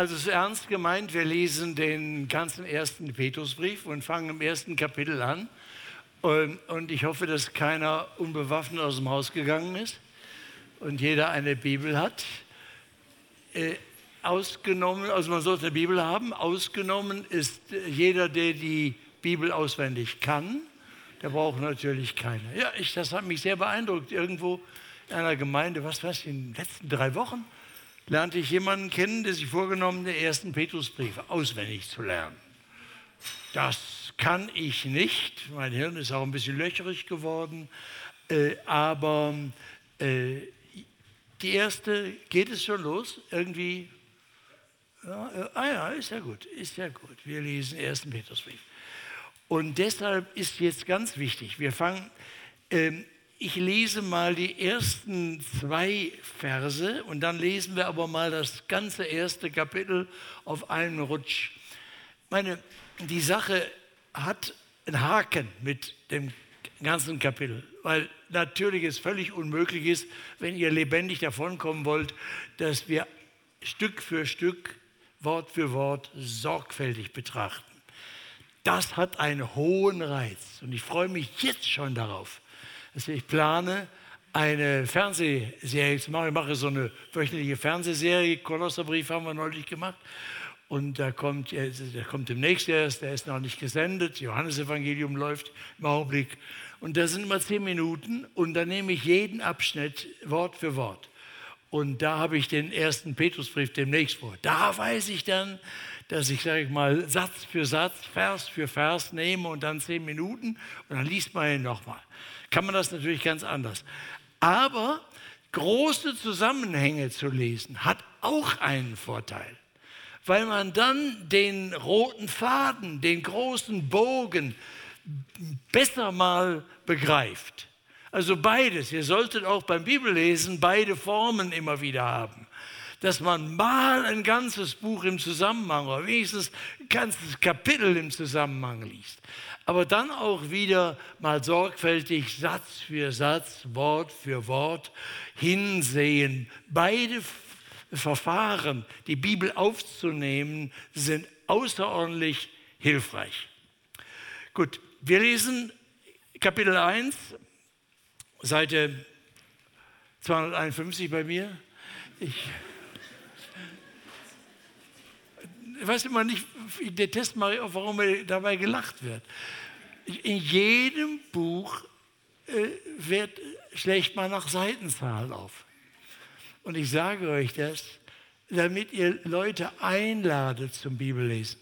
Also es ist ernst gemeint, wir lesen den ganzen ersten Petrusbrief und fangen im ersten Kapitel an. Und ich hoffe, dass keiner unbewaffnet aus dem Haus gegangen ist und jeder eine Bibel hat. Äh, ausgenommen, also man sollte eine Bibel haben, ausgenommen ist jeder, der die Bibel auswendig kann. Der braucht natürlich keine. Ja, ich, das hat mich sehr beeindruckt. Irgendwo in einer Gemeinde, was weiß ich, in den letzten drei Wochen lernte ich jemanden kennen, der sich vorgenommen, den ersten Petrusbrief auswendig zu lernen. Das kann ich nicht. Mein Hirn ist auch ein bisschen löcherig geworden. Äh, aber äh, die erste, geht es schon los? Irgendwie? Ja, äh, ah ja, ist ja gut, ist ja gut. Wir lesen den ersten Petrusbrief. Und deshalb ist jetzt ganz wichtig, wir fangen, ähm, ich lese mal die ersten zwei Verse und dann lesen wir aber mal das ganze erste Kapitel auf einen Rutsch. Meine, die Sache hat einen Haken mit dem ganzen Kapitel, weil natürlich es völlig unmöglich ist, wenn ihr lebendig davonkommen wollt, dass wir Stück für Stück, Wort für Wort sorgfältig betrachten. Das hat einen hohen Reiz und ich freue mich jetzt schon darauf, ich plane, eine Fernsehserie zu machen. Ich mache so eine wöchentliche Fernsehserie. Kolosserbrief haben wir neulich gemacht. Und da kommt, der kommt demnächst erst, der ist noch nicht gesendet. Johannesevangelium läuft im Augenblick. Und da sind immer zehn Minuten und da nehme ich jeden Abschnitt Wort für Wort. Und da habe ich den ersten Petrusbrief demnächst vor. Da weiß ich dann, dass ich, sage ich mal, Satz für Satz, Vers für Vers nehme und dann zehn Minuten und dann liest man ihn nochmal kann man das natürlich ganz anders. Aber große Zusammenhänge zu lesen hat auch einen Vorteil, weil man dann den roten Faden, den großen Bogen besser mal begreift. Also beides. Ihr solltet auch beim Bibellesen beide Formen immer wieder haben. Dass man mal ein ganzes Buch im Zusammenhang oder wenigstens ein ganzes Kapitel im Zusammenhang liest aber dann auch wieder mal sorgfältig Satz für Satz, Wort für Wort hinsehen. Beide Verfahren, die Bibel aufzunehmen, sind außerordentlich hilfreich. Gut, wir lesen Kapitel 1, Seite 251 bei mir. Ich ich weiß immer nicht, ich auch, warum dabei gelacht wird. In jedem Buch äh, wird, schlägt man nach Seitenzahl auf. Und ich sage euch das, damit ihr Leute einladet zum Bibellesen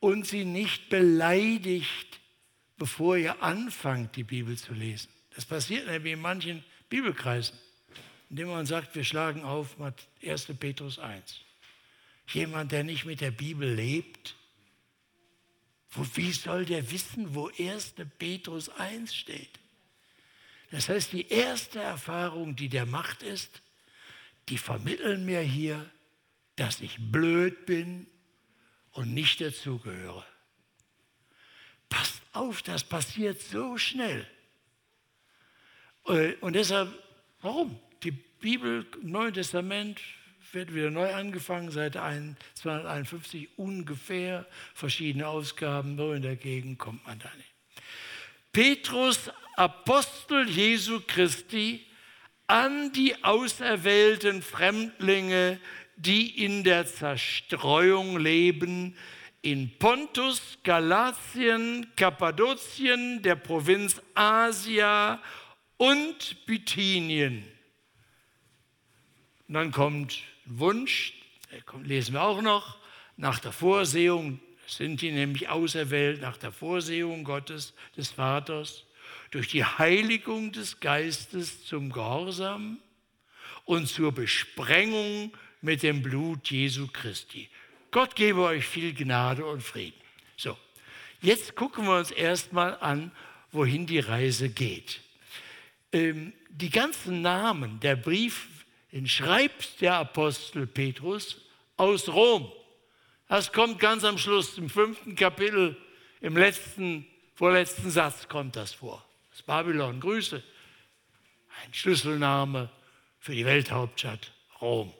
und sie nicht beleidigt, bevor ihr anfangt, die Bibel zu lesen. Das passiert nämlich in manchen Bibelkreisen, indem man sagt, wir schlagen auf 1. Petrus 1. Jemand, der nicht mit der Bibel lebt, wo, wie soll der wissen, wo 1. Petrus 1 steht? Das heißt, die erste Erfahrung, die der macht, ist, die vermitteln mir hier, dass ich blöd bin und nicht dazugehöre. Passt auf, das passiert so schnell. Äh, und deshalb, warum? Die Bibel, Neue Testament, wird wieder neu angefangen, Seite 251 ungefähr, verschiedene Ausgaben, nur in der Gegend kommt man da nicht. Petrus, Apostel Jesu Christi, an die auserwählten Fremdlinge, die in der Zerstreuung leben, in Pontus, Galatien, Kappadokien, der Provinz Asia und Bithynien. Und dann kommt Wunsch, lesen wir auch noch, nach der Vorsehung, sind die nämlich auserwählt, nach der Vorsehung Gottes, des Vaters, durch die Heiligung des Geistes zum Gehorsam und zur Besprengung mit dem Blut Jesu Christi. Gott gebe euch viel Gnade und Frieden. So, jetzt gucken wir uns erstmal an, wohin die Reise geht. Ähm, die ganzen Namen der Brief den schreibt der Apostel Petrus aus Rom. Das kommt ganz am Schluss, im fünften Kapitel, im letzten, vorletzten Satz kommt das vor. Das Babylon, Grüße. Ein Schlüsselname für die Welthauptstadt Rom.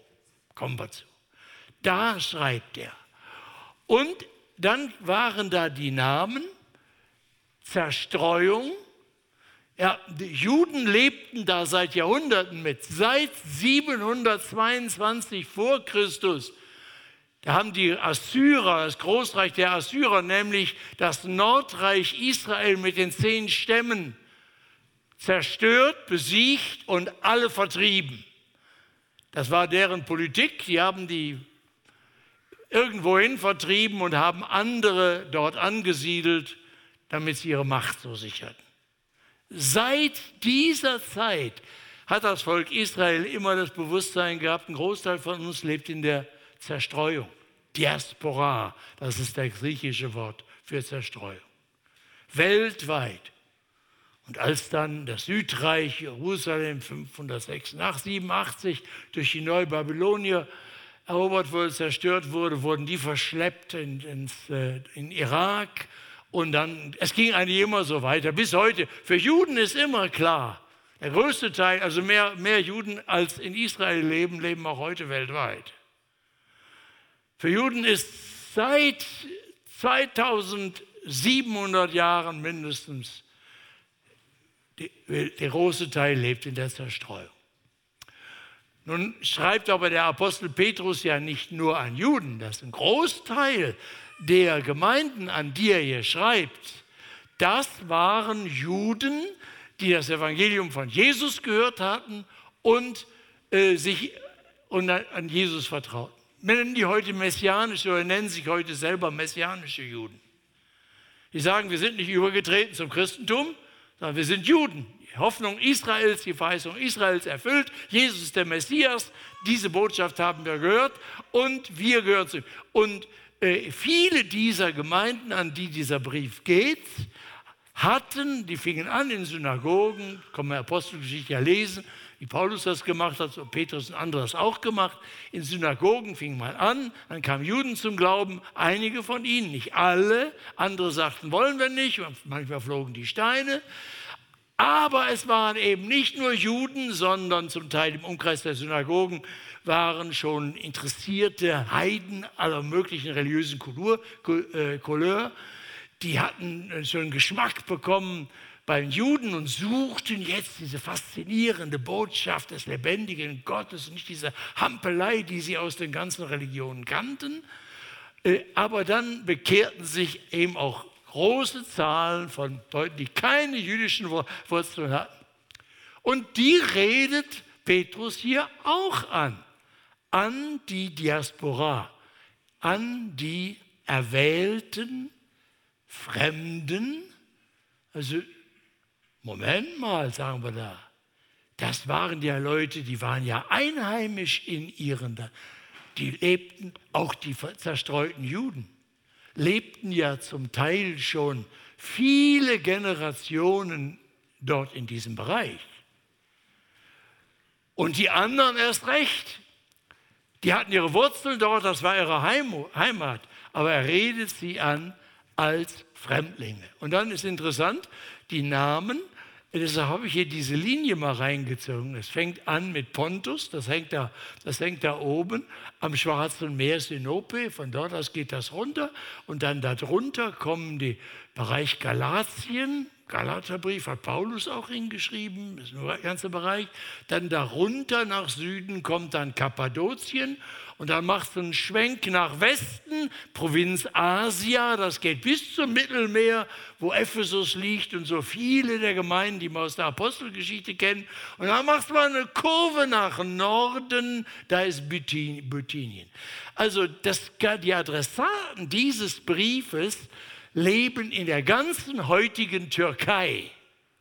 Kommen wir zu. Da schreibt er. Und dann waren da die Namen Zerstreuung. Ja, die Juden lebten da seit Jahrhunderten mit. Seit 722 vor Christus da haben die Assyrer, das Großreich der Assyrer, nämlich das Nordreich Israel mit den zehn Stämmen zerstört, besiegt und alle vertrieben. Das war deren Politik. Die haben die irgendwohin vertrieben und haben andere dort angesiedelt, damit sie ihre Macht so sicherten. Seit dieser Zeit hat das Volk Israel immer das Bewusstsein gehabt, ein Großteil von uns lebt in der Zerstreuung. Diaspora, das ist das griechische Wort für Zerstreuung. Weltweit. Und als dann das Südreich Jerusalem 586, durch die Neubabylonier erobert wurde, zerstört wurde, wurden die verschleppt in, ins, äh, in Irak. Und dann, es ging eigentlich immer so weiter, bis heute. Für Juden ist immer klar, der größte Teil, also mehr, mehr Juden als in Israel leben, leben auch heute weltweit. Für Juden ist seit 2700 Jahren mindestens, der große Teil lebt in der Zerstreuung. Nun schreibt aber der Apostel Petrus ja nicht nur an Juden, dass ein Großteil der Gemeinden, an die er hier schreibt, das waren Juden, die das Evangelium von Jesus gehört hatten und äh, sich und an Jesus vertrauten nennen die heute messianische oder nennen sich heute selber messianische Juden. Die sagen, wir sind nicht übergetreten zum Christentum, sondern wir sind Juden. Die Hoffnung Israels, die Verheißung Israels erfüllt. Jesus ist der Messias. Diese Botschaft haben wir gehört und wir gehören zu ihm. Und viele dieser Gemeinden, an die dieser Brief geht, hatten, die fingen an in Synagogen, kann man Apostelgeschichte ja lesen, wie Paulus das gemacht hat, so Petrus und andere das auch gemacht. In Synagogen fing man an, dann kamen Juden zum Glauben, einige von ihnen, nicht alle, andere sagten, wollen wir nicht, manchmal flogen die Steine. Aber es waren eben nicht nur Juden, sondern zum Teil im Umkreis der Synagogen waren schon interessierte Heiden aller möglichen religiösen Couleur, äh, Couleur die hatten schon Geschmack bekommen beim Juden und suchten jetzt diese faszinierende Botschaft des lebendigen Gottes und nicht diese Hampelei, die sie aus den ganzen Religionen kannten. Äh, aber dann bekehrten sich eben auch große Zahlen von Leuten, die keine jüdischen Wurzeln hatten. Und die redet Petrus hier auch an, an die Diaspora, an die erwählten Fremden, also Moment mal, sagen wir da. Das waren ja Leute, die waren ja einheimisch in ihren, die lebten, auch die zerstreuten Juden, lebten ja zum Teil schon viele Generationen dort in diesem Bereich. Und die anderen erst recht. Die hatten ihre Wurzeln dort, das war ihre Heimat. Aber er redet sie an als Fremdlinge. Und dann ist interessant, die Namen Deshalb habe ich hier diese Linie mal reingezogen. Es fängt an mit Pontus, das hängt da, das hängt da oben am Schwarzen Meer Sinope. Von dort aus geht das runter. Und dann darunter kommen die Bereich Galatien. Galaterbrief hat Paulus auch hingeschrieben, ist nur der ganze Bereich. Dann darunter nach Süden kommt dann Kappadokien und dann machst du einen Schwenk nach Westen, Provinz Asia, das geht bis zum Mittelmeer, wo Ephesus liegt und so viele der Gemeinden, die man aus der Apostelgeschichte kennen. Und dann machst du mal eine Kurve nach Norden, da ist Bithynien. Also das, die Adressaten dieses Briefes leben in der ganzen heutigen Türkei,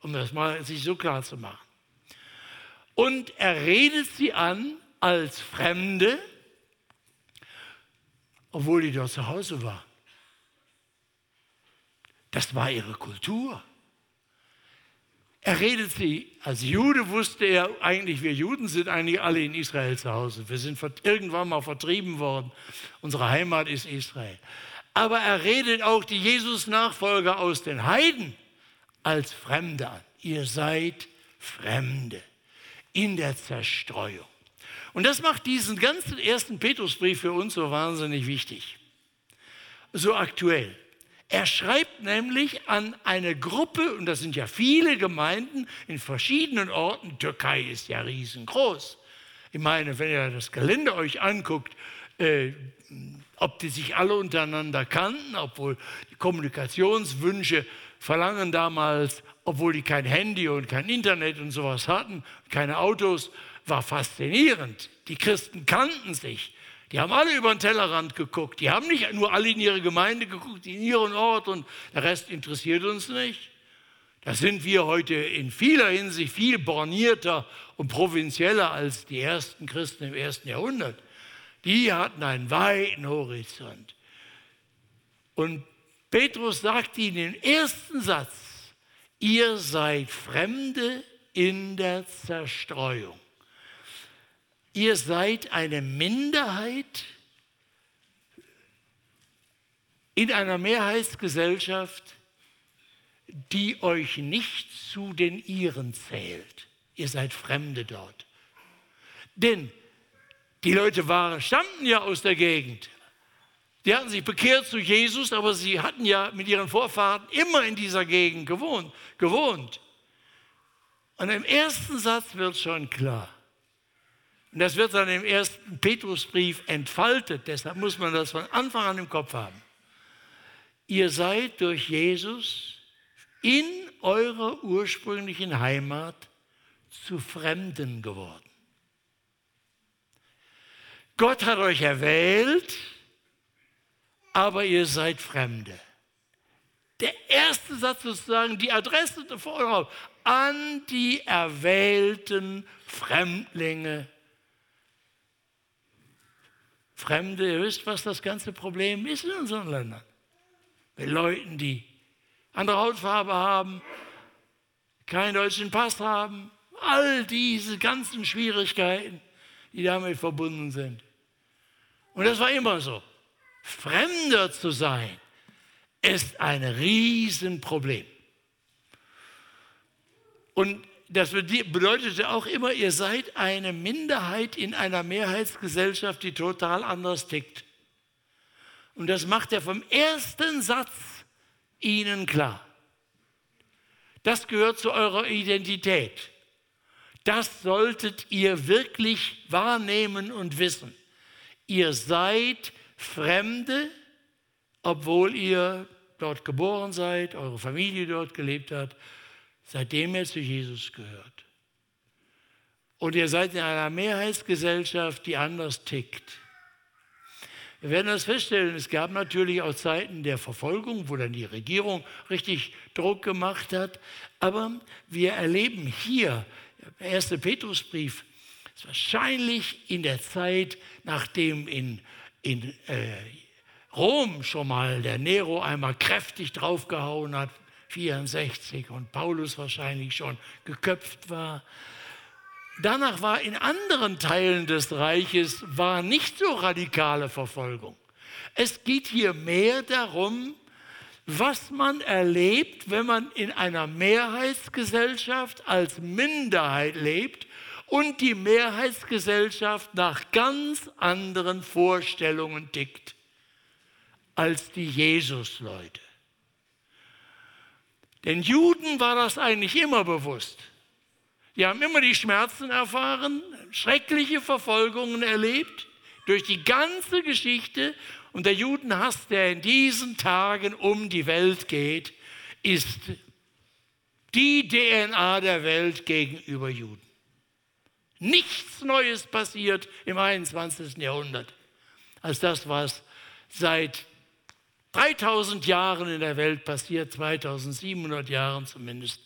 um das mal sich so klar zu machen. Und er redet sie an als Fremde, obwohl die dort zu Hause war. Das war ihre Kultur. Er redet sie, als Jude wusste er eigentlich, wir Juden sind eigentlich alle in Israel zu Hause. Wir sind irgendwann mal vertrieben worden. Unsere Heimat ist Israel. Aber er redet auch die Jesus-Nachfolger aus den Heiden als Fremde an. Ihr seid Fremde in der Zerstreuung. Und das macht diesen ganzen ersten Petrusbrief für uns so wahnsinnig wichtig, so aktuell. Er schreibt nämlich an eine Gruppe, und das sind ja viele Gemeinden in verschiedenen Orten. Türkei ist ja riesengroß. Ich meine, wenn ihr das Gelände euch anguckt, äh, ob die sich alle untereinander kannten, obwohl die Kommunikationswünsche verlangen damals, obwohl die kein Handy und kein Internet und sowas hatten, keine Autos, war faszinierend. Die Christen kannten sich. Die haben alle über den Tellerrand geguckt. Die haben nicht nur alle in ihre Gemeinde geguckt, in ihren Ort und der Rest interessiert uns nicht. Da sind wir heute in vieler Hinsicht viel bornierter und provinzieller als die ersten Christen im ersten Jahrhundert. Die hatten einen weiten Horizont. Und Petrus sagt ihnen im ersten Satz, ihr seid Fremde in der Zerstreuung. Ihr seid eine Minderheit in einer Mehrheitsgesellschaft, die euch nicht zu den Ihren zählt. Ihr seid Fremde dort. Denn die Leute waren, stammten ja aus der Gegend. Die hatten sich bekehrt zu Jesus, aber sie hatten ja mit ihren Vorfahren immer in dieser Gegend gewohnt. gewohnt. Und im ersten Satz wird schon klar, und das wird dann im ersten Petrusbrief entfaltet, deshalb muss man das von Anfang an im Kopf haben. Ihr seid durch Jesus in eurer ursprünglichen Heimat zu Fremden geworden. Gott hat euch erwählt, aber ihr seid Fremde. Der erste Satz sozusagen, die Adresse davor an die erwählten Fremdlinge Fremde, ihr wisst, was das ganze Problem ist in unseren Ländern. Mit Leuten, die andere Hautfarbe haben, keinen deutschen Pass haben, all diese ganzen Schwierigkeiten, die damit verbunden sind. Und das war immer so. Fremder zu sein, ist ein Riesenproblem. Und das bedeutete auch immer, ihr seid eine Minderheit in einer Mehrheitsgesellschaft, die total anders tickt. Und das macht er vom ersten Satz Ihnen klar. Das gehört zu eurer Identität. Das solltet ihr wirklich wahrnehmen und wissen. Ihr seid Fremde, obwohl ihr dort geboren seid, eure Familie dort gelebt hat seitdem er zu Jesus gehört. Und ihr seid in einer Mehrheitsgesellschaft, die anders tickt. Wir werden das feststellen, es gab natürlich auch Zeiten der Verfolgung, wo dann die Regierung richtig Druck gemacht hat. Aber wir erleben hier, der erste Petrusbrief, ist wahrscheinlich in der Zeit, nachdem in, in äh, Rom schon mal der Nero einmal kräftig draufgehauen hat, 64 und Paulus wahrscheinlich schon geköpft war. Danach war in anderen Teilen des Reiches war nicht so radikale Verfolgung. Es geht hier mehr darum, was man erlebt, wenn man in einer Mehrheitsgesellschaft als Minderheit lebt und die Mehrheitsgesellschaft nach ganz anderen Vorstellungen tickt als die Jesus-Leute. Den Juden war das eigentlich immer bewusst. Die haben immer die Schmerzen erfahren, schreckliche Verfolgungen erlebt durch die ganze Geschichte. Und der Judenhass, der in diesen Tagen um die Welt geht, ist die DNA der Welt gegenüber Juden. Nichts Neues passiert im 21. Jahrhundert als das, was seit 3000 Jahren in der Welt passiert, 2700 Jahren zumindest,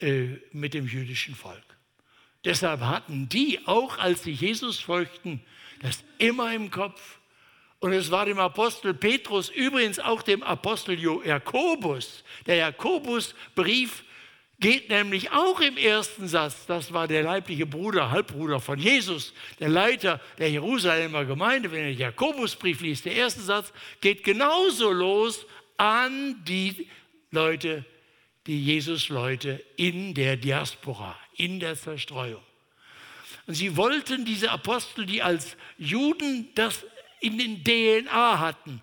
äh, mit dem jüdischen Volk. Deshalb hatten die, auch als sie Jesus folgten, das immer im Kopf. Und es war dem Apostel Petrus, übrigens auch dem Apostel Jakobus, der Jakobusbrief geht nämlich auch im ersten Satz, das war der leibliche Bruder, Halbbruder von Jesus, der Leiter der Jerusalemer Gemeinde, wenn ihr Jakobusbrief liest, der erste Satz geht genauso los an die Leute, die Jesus-Leute in der Diaspora, in der Zerstreuung. Und sie wollten diese Apostel, die als Juden das in den DNA hatten,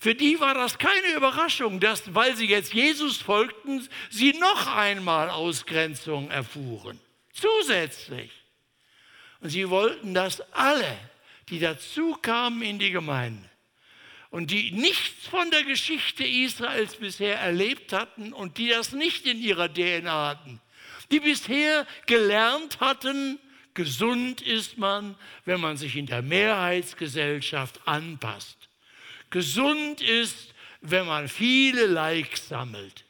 für die war das keine Überraschung, dass, weil sie jetzt Jesus folgten, sie noch einmal Ausgrenzung erfuhren. Zusätzlich. Und sie wollten, dass alle, die dazu kamen in die Gemeinde und die nichts von der Geschichte Israels bisher erlebt hatten und die das nicht in ihrer DNA hatten, die bisher gelernt hatten, gesund ist man, wenn man sich in der Mehrheitsgesellschaft anpasst. Gesund ist, wenn man viele Likes sammelt.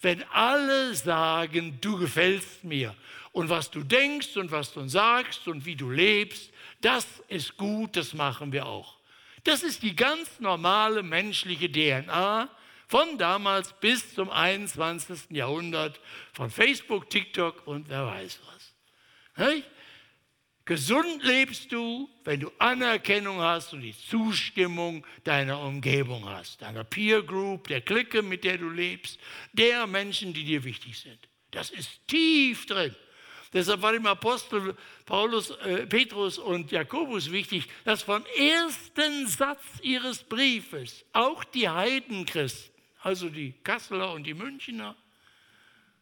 Wenn alle sagen, du gefällst mir und was du denkst und was du sagst und wie du lebst, das ist gut, das machen wir auch. Das ist die ganz normale menschliche DNA von damals bis zum 21. Jahrhundert, von Facebook, TikTok und wer weiß was. Gesund lebst du, wenn du Anerkennung hast und die Zustimmung deiner Umgebung hast, deiner Peer Group, der Clique, mit der du lebst, der Menschen, die dir wichtig sind. Das ist tief drin. Deshalb war dem Apostel Paulus, äh, Petrus und Jakobus wichtig, dass vom ersten Satz ihres Briefes auch die Heidenchristen, also die Kasseler und die Münchner,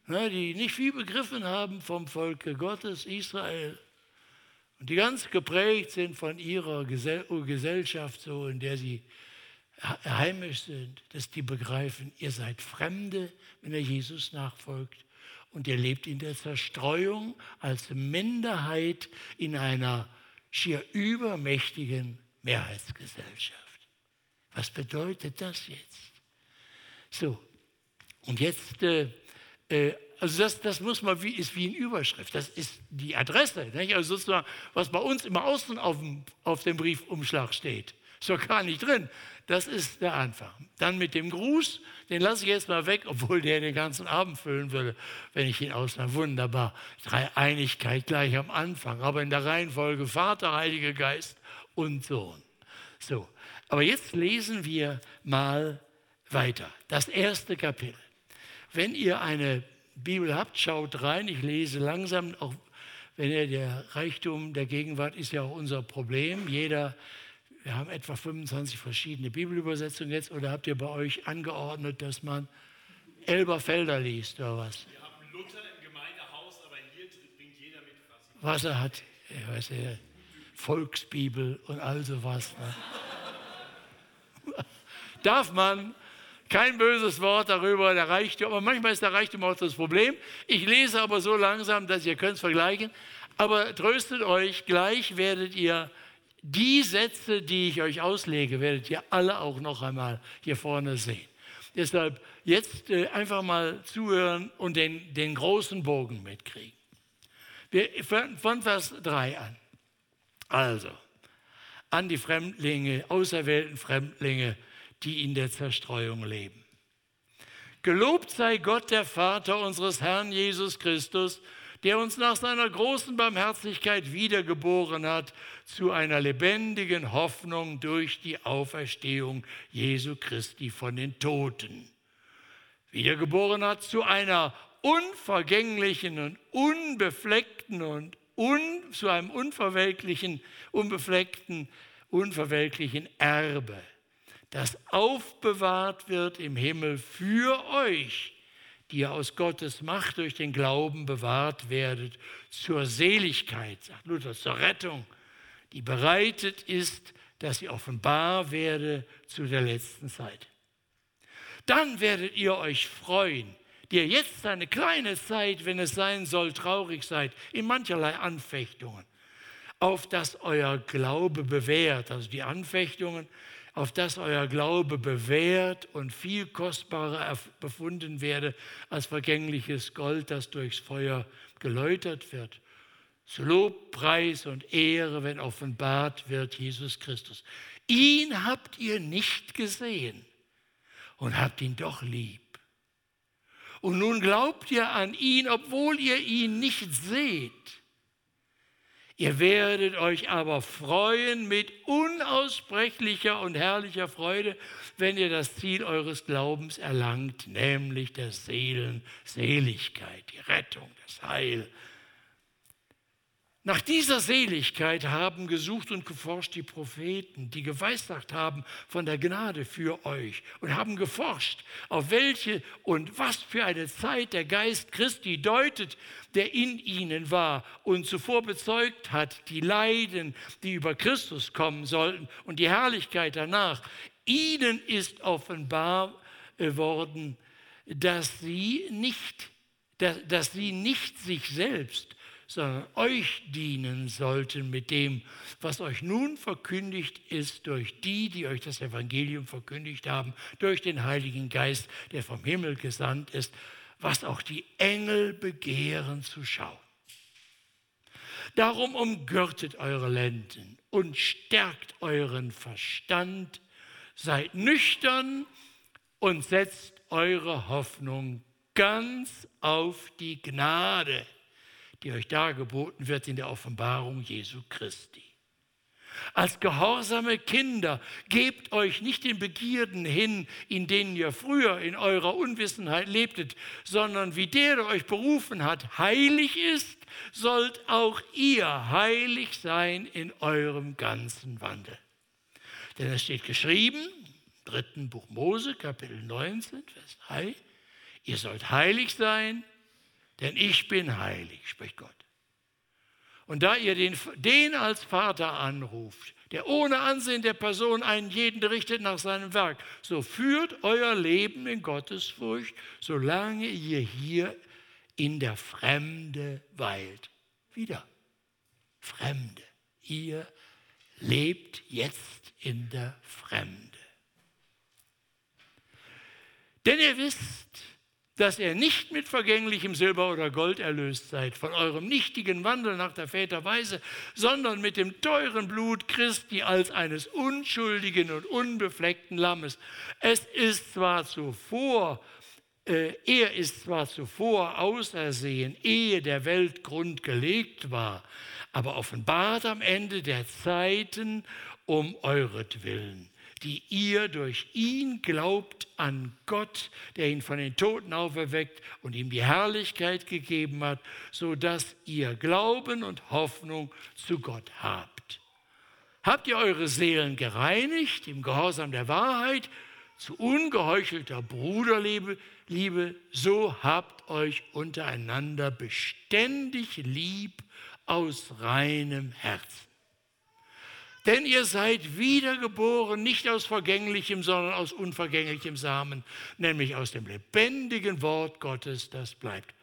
ne, die nicht viel begriffen haben vom Volke Gottes, Israel, und die ganz geprägt sind von ihrer Gesellschaft, so in der sie heimisch sind, dass die begreifen, ihr seid Fremde, wenn ihr Jesus nachfolgt. Und ihr lebt in der Zerstreuung als Minderheit in einer schier übermächtigen Mehrheitsgesellschaft. Was bedeutet das jetzt? So, und jetzt äh, äh, also das, das muss man wie, ist wie eine Überschrift. Das ist die Adresse. Nicht? Also sozusagen, was bei uns immer außen auf dem, auf dem Briefumschlag steht. Ist doch gar nicht drin. Das ist der Anfang. Dann mit dem Gruß, den lasse ich jetzt mal weg, obwohl der den ganzen Abend füllen würde, wenn ich ihn ausnahme. Wunderbar. Dreieinigkeit gleich am Anfang, aber in der Reihenfolge Vater, Heiliger Geist und Sohn. So, aber jetzt lesen wir mal weiter. Das erste Kapitel. Wenn ihr eine Bibel habt, schaut rein. Ich lese langsam, auch wenn ihr der Reichtum der Gegenwart ist ja auch unser Problem. Jeder, wir haben etwa 25 verschiedene Bibelübersetzungen jetzt, oder habt ihr bei euch angeordnet, dass man Elberfelder liest oder was? Wir haben Luther im Gemeindehaus, aber hier bringt jeder mit, was, was er hat. Ich weiß ja, Volksbibel und all sowas. Ne? Darf man kein böses Wort darüber, der Reichtum. Aber manchmal ist der Reichtum auch das Problem. Ich lese aber so langsam, dass ihr könnt es vergleichen. Aber tröstet euch, gleich werdet ihr die Sätze, die ich euch auslege, werdet ihr alle auch noch einmal hier vorne sehen. Deshalb jetzt äh, einfach mal zuhören und den, den großen Bogen mitkriegen. Wir, von Vers 3 an. Also, an die Fremdlinge, auserwählten Fremdlinge, die in der Zerstreuung leben. Gelobt sei Gott, der Vater unseres Herrn Jesus Christus, der uns nach seiner großen Barmherzigkeit wiedergeboren hat zu einer lebendigen Hoffnung durch die Auferstehung Jesu Christi von den Toten. Wiedergeboren hat zu einer unvergänglichen und unbefleckten und un, zu einem unverwelklichen, unbefleckten, unverwelklichen Erbe das aufbewahrt wird im Himmel für euch, die ihr aus Gottes Macht durch den Glauben bewahrt werdet, zur Seligkeit, sagt Luther, zur Rettung, die bereitet ist, dass sie offenbar werde zu der letzten Zeit. Dann werdet ihr euch freuen, die ihr jetzt eine kleine Zeit, wenn es sein soll, traurig seid, in mancherlei Anfechtungen, auf das euer Glaube bewährt, also die Anfechtungen, auf das euer Glaube bewährt und viel kostbarer befunden werde als vergängliches Gold, das durchs Feuer geläutert wird. Zu Lob, Preis und Ehre, wenn offenbart wird Jesus Christus. Ihn habt ihr nicht gesehen und habt ihn doch lieb. Und nun glaubt ihr an ihn, obwohl ihr ihn nicht seht. Ihr werdet euch aber freuen mit unaussprechlicher und herrlicher Freude, wenn ihr das Ziel eures Glaubens erlangt, nämlich der Seelenseligkeit, die Rettung, das Heil. Nach dieser Seligkeit haben gesucht und geforscht die Propheten, die geweissagt haben von der Gnade für euch und haben geforscht, auf welche und was für eine Zeit der Geist Christi deutet, der in ihnen war und zuvor bezeugt hat, die Leiden, die über Christus kommen sollten und die Herrlichkeit danach. Ihnen ist offenbar worden, dass sie nicht, dass, dass sie nicht sich selbst sondern euch dienen sollten mit dem, was euch nun verkündigt ist durch die, die euch das Evangelium verkündigt haben, durch den Heiligen Geist, der vom Himmel gesandt ist, was auch die Engel begehren zu schauen. Darum umgürtet eure Lenden und stärkt euren Verstand, seid nüchtern und setzt eure Hoffnung ganz auf die Gnade die euch dargeboten wird in der Offenbarung Jesu Christi. Als gehorsame Kinder gebt euch nicht den Begierden hin, in denen ihr früher in eurer Unwissenheit lebtet, sondern wie der, der euch berufen hat, heilig ist, sollt auch ihr heilig sein in eurem ganzen Wandel. Denn es steht geschrieben, im dritten Buch Mose, Kapitel 19, Vers 3, ihr sollt heilig sein, denn ich bin heilig, spricht Gott. Und da ihr den, den als Vater anruft, der ohne Ansehen der Person einen jeden richtet nach seinem Werk, so führt euer Leben in Gottesfurcht, solange ihr hier in der Fremde weilt. Wieder, Fremde. Ihr lebt jetzt in der Fremde. Denn ihr wisst, dass ihr nicht mit vergänglichem Silber oder Gold erlöst seid, von eurem nichtigen Wandel nach der Väterweise, sondern mit dem teuren Blut Christi als eines unschuldigen und unbefleckten Lammes. Es ist zwar zuvor, äh, er ist zwar zuvor ausersehen, ehe der Weltgrund gelegt war, aber offenbart am Ende der Zeiten um euretwillen die ihr durch ihn glaubt an Gott, der ihn von den Toten auferweckt und ihm die Herrlichkeit gegeben hat, so dass ihr Glauben und Hoffnung zu Gott habt. Habt ihr eure Seelen gereinigt im Gehorsam der Wahrheit zu ungeheuchelter Bruderliebe, Liebe, so habt euch untereinander beständig lieb aus reinem Herzen. Denn ihr seid wiedergeboren, nicht aus vergänglichem, sondern aus unvergänglichem Samen, nämlich aus dem lebendigen Wort Gottes, das bleibt.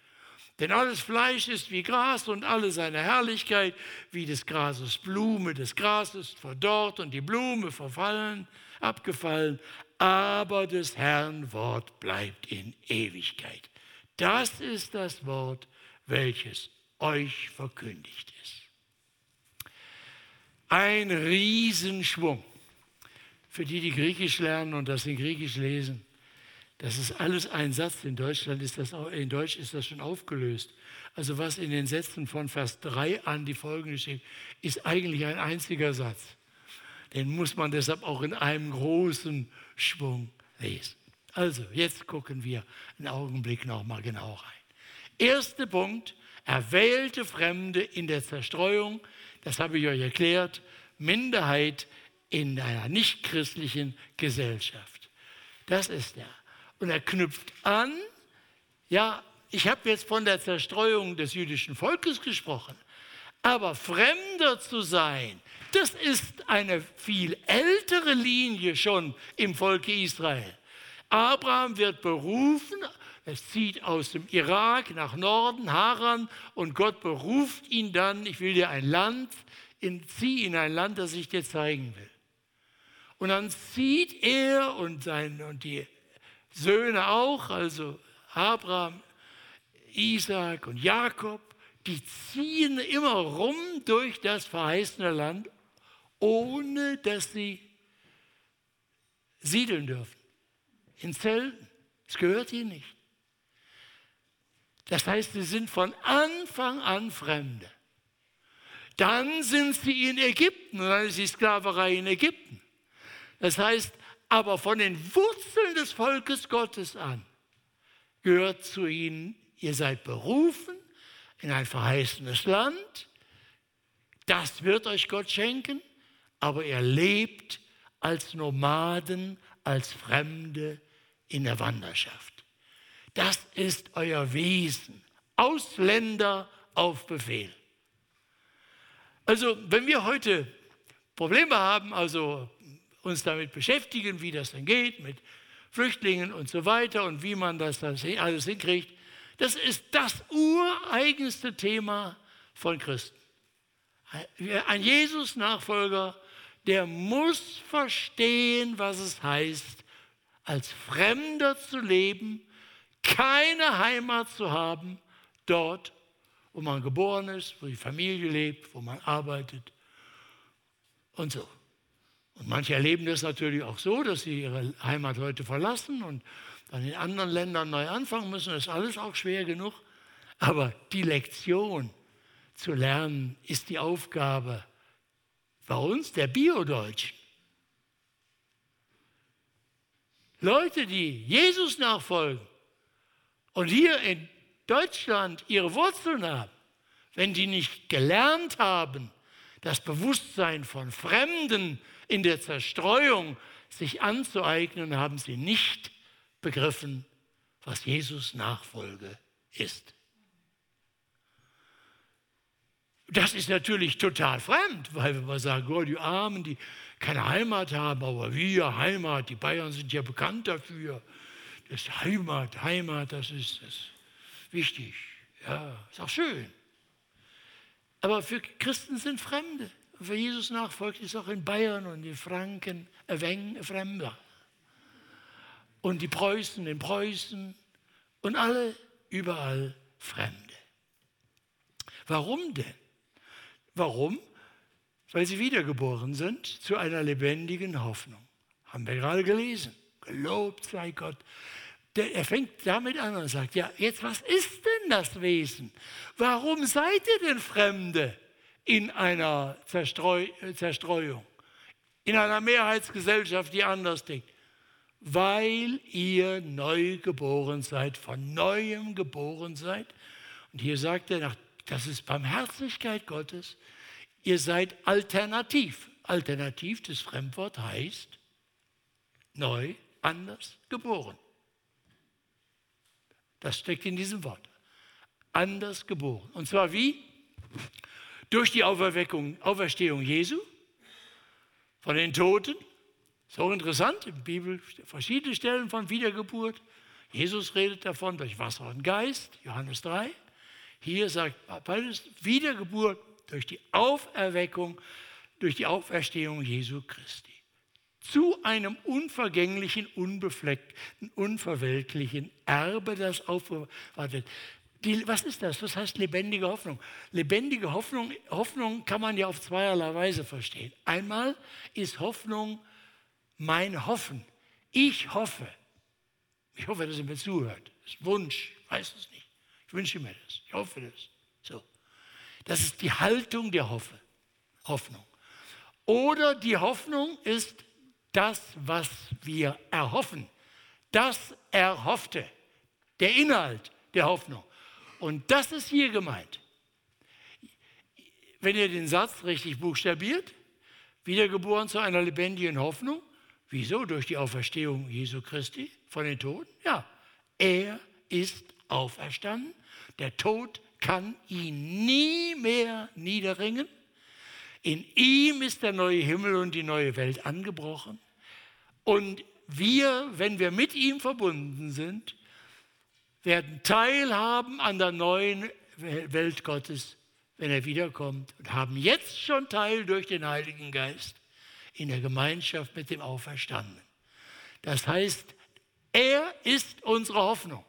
Denn alles Fleisch ist wie Gras und alle seine Herrlichkeit wie des Grases Blume. Das Gras ist verdorrt und die Blume verfallen, abgefallen, aber des Herrn Wort bleibt in Ewigkeit. Das ist das Wort, welches euch verkündigt ist. Ein Riesenschwung. Für die, die Griechisch lernen und das in Griechisch lesen, das ist alles ein Satz. In Deutschland ist das, in Deutsch ist das schon aufgelöst. Also was in den Sätzen von Vers 3 an die folgende steht, ist eigentlich ein einziger Satz. Den muss man deshalb auch in einem großen Schwung lesen. Also, jetzt gucken wir einen Augenblick nochmal genau rein. Erster Punkt, erwählte Fremde in der Zerstreuung das habe ich euch erklärt, Minderheit in einer nichtchristlichen Gesellschaft. Das ist er. Und er knüpft an, ja, ich habe jetzt von der Zerstreuung des jüdischen Volkes gesprochen, aber Fremder zu sein, das ist eine viel ältere Linie schon im Volke Israel. Abraham wird berufen, es zieht aus dem Irak nach Norden, Haran, und Gott beruft ihn dann, ich will dir ein Land, in, zieh in ein Land, das ich dir zeigen will. Und dann zieht er und, sein, und die Söhne auch, also Abraham, Isaac und Jakob, die ziehen immer rum durch das verheißene Land, ohne dass sie siedeln dürfen in Zelten. Es gehört ihnen nicht. Das heißt, sie sind von Anfang an Fremde. Dann sind sie in Ägypten und dann ist die Sklaverei in Ägypten. Das heißt, aber von den Wurzeln des Volkes Gottes an gehört zu ihnen, ihr seid berufen in ein verheißenes Land, Das wird euch Gott schenken, aber ihr lebt als Nomaden, als Fremde in der Wanderschaft. Das ist euer Wesen. Ausländer auf Befehl. Also, wenn wir heute Probleme haben, also uns damit beschäftigen, wie das denn geht mit Flüchtlingen und so weiter und wie man das, das alles hinkriegt, das ist das ureigenste Thema von Christen. Ein Jesus-Nachfolger, der muss verstehen, was es heißt, als Fremder zu leben, keine Heimat zu haben, dort, wo man geboren ist, wo die Familie lebt, wo man arbeitet und so. Und manche erleben das natürlich auch so, dass sie ihre Heimat heute verlassen und dann in anderen Ländern neu anfangen müssen. Das ist alles auch schwer genug. Aber die Lektion zu lernen ist die Aufgabe bei uns, der Biodeutschen. Leute, die Jesus nachfolgen und hier in Deutschland ihre Wurzeln haben, wenn die nicht gelernt haben, das Bewusstsein von Fremden in der Zerstreuung sich anzueignen, haben sie nicht begriffen, was Jesus Nachfolge ist. Das ist natürlich total fremd, weil wir mal sagen, oh, die Armen, die keine Heimat haben, aber wir, Heimat, die Bayern sind ja bekannt dafür. Das Heimat, Heimat, das ist, das ist wichtig. Ja, ist auch schön. Aber für Christen sind Fremde. Und wer Jesus nachfolgt, ist auch in Bayern und in Franken ein wenig Fremder. Und die Preußen in Preußen und alle überall Fremde. Warum denn? Warum? Weil sie wiedergeboren sind zu einer lebendigen Hoffnung. Haben wir gerade gelesen. Gelobt sei Gott. Der, er fängt damit an und sagt, ja, jetzt was ist denn das Wesen? Warum seid ihr denn Fremde in einer Zerstreu, Zerstreuung? In einer Mehrheitsgesellschaft, die anders denkt? Weil ihr neu geboren seid, von neuem geboren seid. Und hier sagt er, das ist Barmherzigkeit Gottes. Ihr seid alternativ. Alternativ, das Fremdwort heißt neu, anders geboren. Das steckt in diesem Wort. Anders geboren. Und zwar wie? Durch die Auferstehung Jesu von den Toten. So interessant, in der Bibel verschiedene Stellen von Wiedergeburt. Jesus redet davon durch Wasser und Geist, Johannes 3. Hier sagt Paulus Wiedergeburt durch die Auferweckung, durch die Auferstehung Jesu Christi zu einem unvergänglichen, unbefleckten, unverweltlichen Erbe, das aufbewahrt wird. Die, was ist das? Was heißt lebendige Hoffnung? Lebendige Hoffnung, Hoffnung kann man ja auf zweierlei Weise verstehen. Einmal ist Hoffnung mein Hoffen. Ich hoffe. Ich hoffe, dass ihr mir zuhört. Das ist Wunsch, ich weiß es nicht. Ich wünsche mir das. Ich hoffe das. So. Das ist die Haltung der Hoffnung. Oder die Hoffnung ist das, was wir erhoffen. Das Erhoffte, der Inhalt der Hoffnung. Und das ist hier gemeint. Wenn ihr den Satz richtig buchstabiert, wiedergeboren zu einer lebendigen Hoffnung, wieso? Durch die Auferstehung Jesu Christi von den Toten? Ja, er ist auferstanden. Der Tod kann ihn nie mehr niederringen. In ihm ist der neue Himmel und die neue Welt angebrochen. Und wir, wenn wir mit ihm verbunden sind, werden teilhaben an der neuen Welt Gottes, wenn er wiederkommt und haben jetzt schon Teil durch den Heiligen Geist in der Gemeinschaft mit dem Auferstandenen. Das heißt, er ist unsere Hoffnung.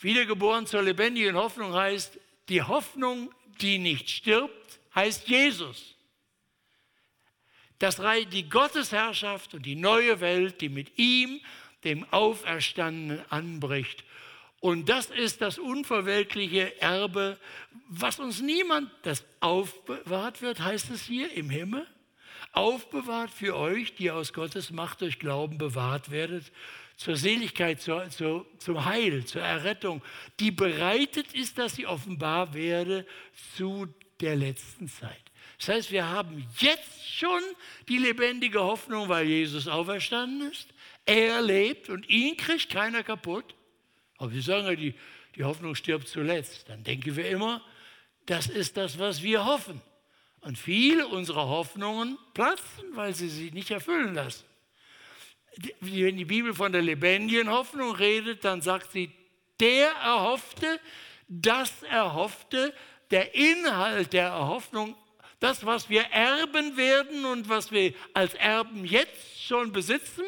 Wiedergeboren zur lebendigen Hoffnung heißt, die Hoffnung, die nicht stirbt, heißt Jesus. Das die Gottesherrschaft und die neue Welt, die mit ihm, dem Auferstandenen, anbricht. Und das ist das unverwelkliche Erbe, was uns niemand, das aufbewahrt wird, heißt es hier im Himmel, aufbewahrt für euch, die aus Gottes Macht durch Glauben bewahrt werdet, zur Seligkeit, zur, zur, zum Heil, zur Errettung, die bereitet ist, dass sie offenbar werde zu der letzten Zeit. Das heißt, wir haben jetzt schon die lebendige Hoffnung, weil Jesus auferstanden ist. Er lebt und ihn kriegt keiner kaputt. Aber wir sagen ja, die, die Hoffnung stirbt zuletzt. Dann denken wir immer, das ist das, was wir hoffen. Und viele unserer Hoffnungen platzen, weil sie sich nicht erfüllen lassen. Wenn die Bibel von der lebendigen Hoffnung redet, dann sagt sie, der erhoffte, das erhoffte, der Inhalt der Hoffnung, das, was wir erben werden und was wir als Erben jetzt schon besitzen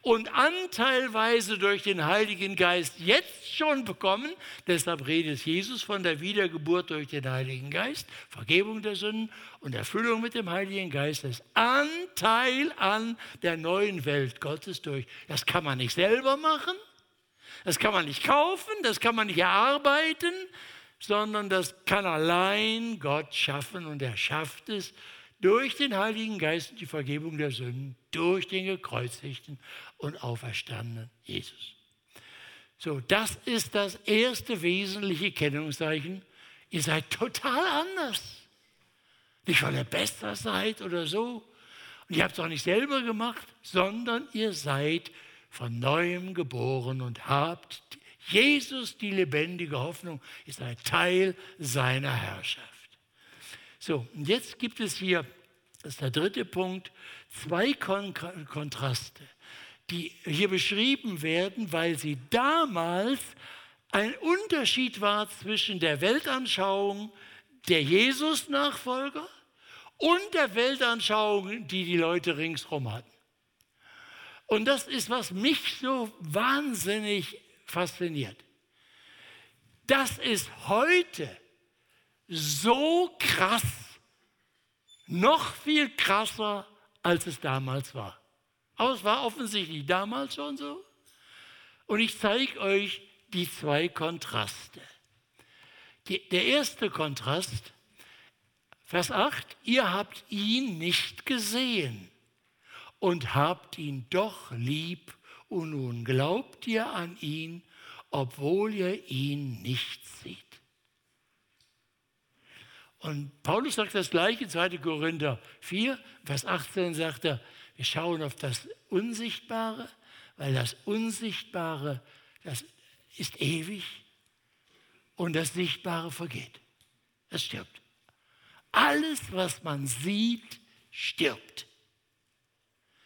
und anteilweise durch den Heiligen Geist jetzt schon bekommen. Deshalb redet Jesus von der Wiedergeburt durch den Heiligen Geist, Vergebung der Sünden und Erfüllung mit dem Heiligen Geist, das Anteil an der neuen Welt Gottes durch. Das kann man nicht selber machen, das kann man nicht kaufen, das kann man nicht erarbeiten, sondern das kann allein Gott schaffen und er schafft es durch den Heiligen Geist und die Vergebung der Sünden, durch den gekreuzigten und auferstandenen Jesus. So, das ist das erste wesentliche Kennungszeichen. Ihr seid total anders. Nicht, weil ihr besser seid oder so. Und ihr habt es auch nicht selber gemacht, sondern ihr seid von neuem geboren und habt Jesus, die lebendige Hoffnung, ist ein Teil seiner Herrschaft. So, und jetzt gibt es hier, das ist der dritte Punkt, zwei Kon Kontraste, die hier beschrieben werden, weil sie damals ein Unterschied war zwischen der Weltanschauung der Jesus-Nachfolger und der Weltanschauung, die die Leute ringsherum hatten. Und das ist, was mich so wahnsinnig fasziniert. Das ist heute so krass, noch viel krasser, als es damals war. Aber es war offensichtlich damals schon so. Und ich zeige euch die zwei Kontraste. Die, der erste Kontrast, Vers 8, ihr habt ihn nicht gesehen und habt ihn doch lieb und nun glaubt ihr an ihn, obwohl ihr ihn nicht seht. Und Paulus sagt das gleiche, 2. Korinther 4, Vers 18 sagt er, wir schauen auf das Unsichtbare, weil das Unsichtbare, das ist ewig und das Sichtbare vergeht. Es stirbt. Alles, was man sieht, stirbt.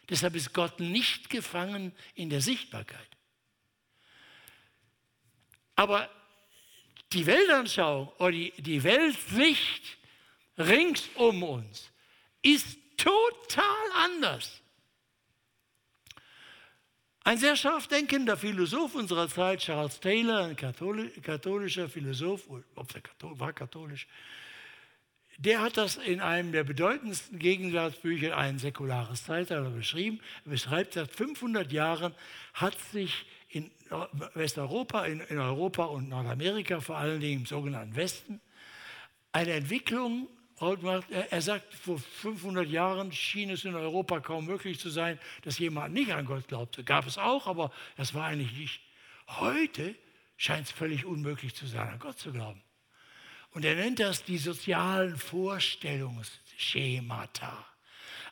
Deshalb ist Gott nicht gefangen in der Sichtbarkeit. Aber die Weltanschauung oder die, Weltsicht rings um uns ist total anders. Ein sehr scharf denkender Philosoph unserer Zeit, Charles Taylor, ein katholischer Philosoph, war katholisch, der hat das in einem der bedeutendsten Gegenwartsbücher, ein säkulares Zeitalter, beschrieben. Er beschreibt, seit 500 Jahren hat sich in Westeuropa, in, in Europa und Nordamerika, vor allen Dingen im sogenannten Westen, eine Entwicklung er sagt, vor 500 Jahren schien es in Europa kaum möglich zu sein, dass jemand nicht an Gott glaubte. Gab es auch, aber das war eigentlich nicht. Heute scheint es völlig unmöglich zu sein, an Gott zu glauben. Und er nennt das die sozialen Vorstellungsschemata.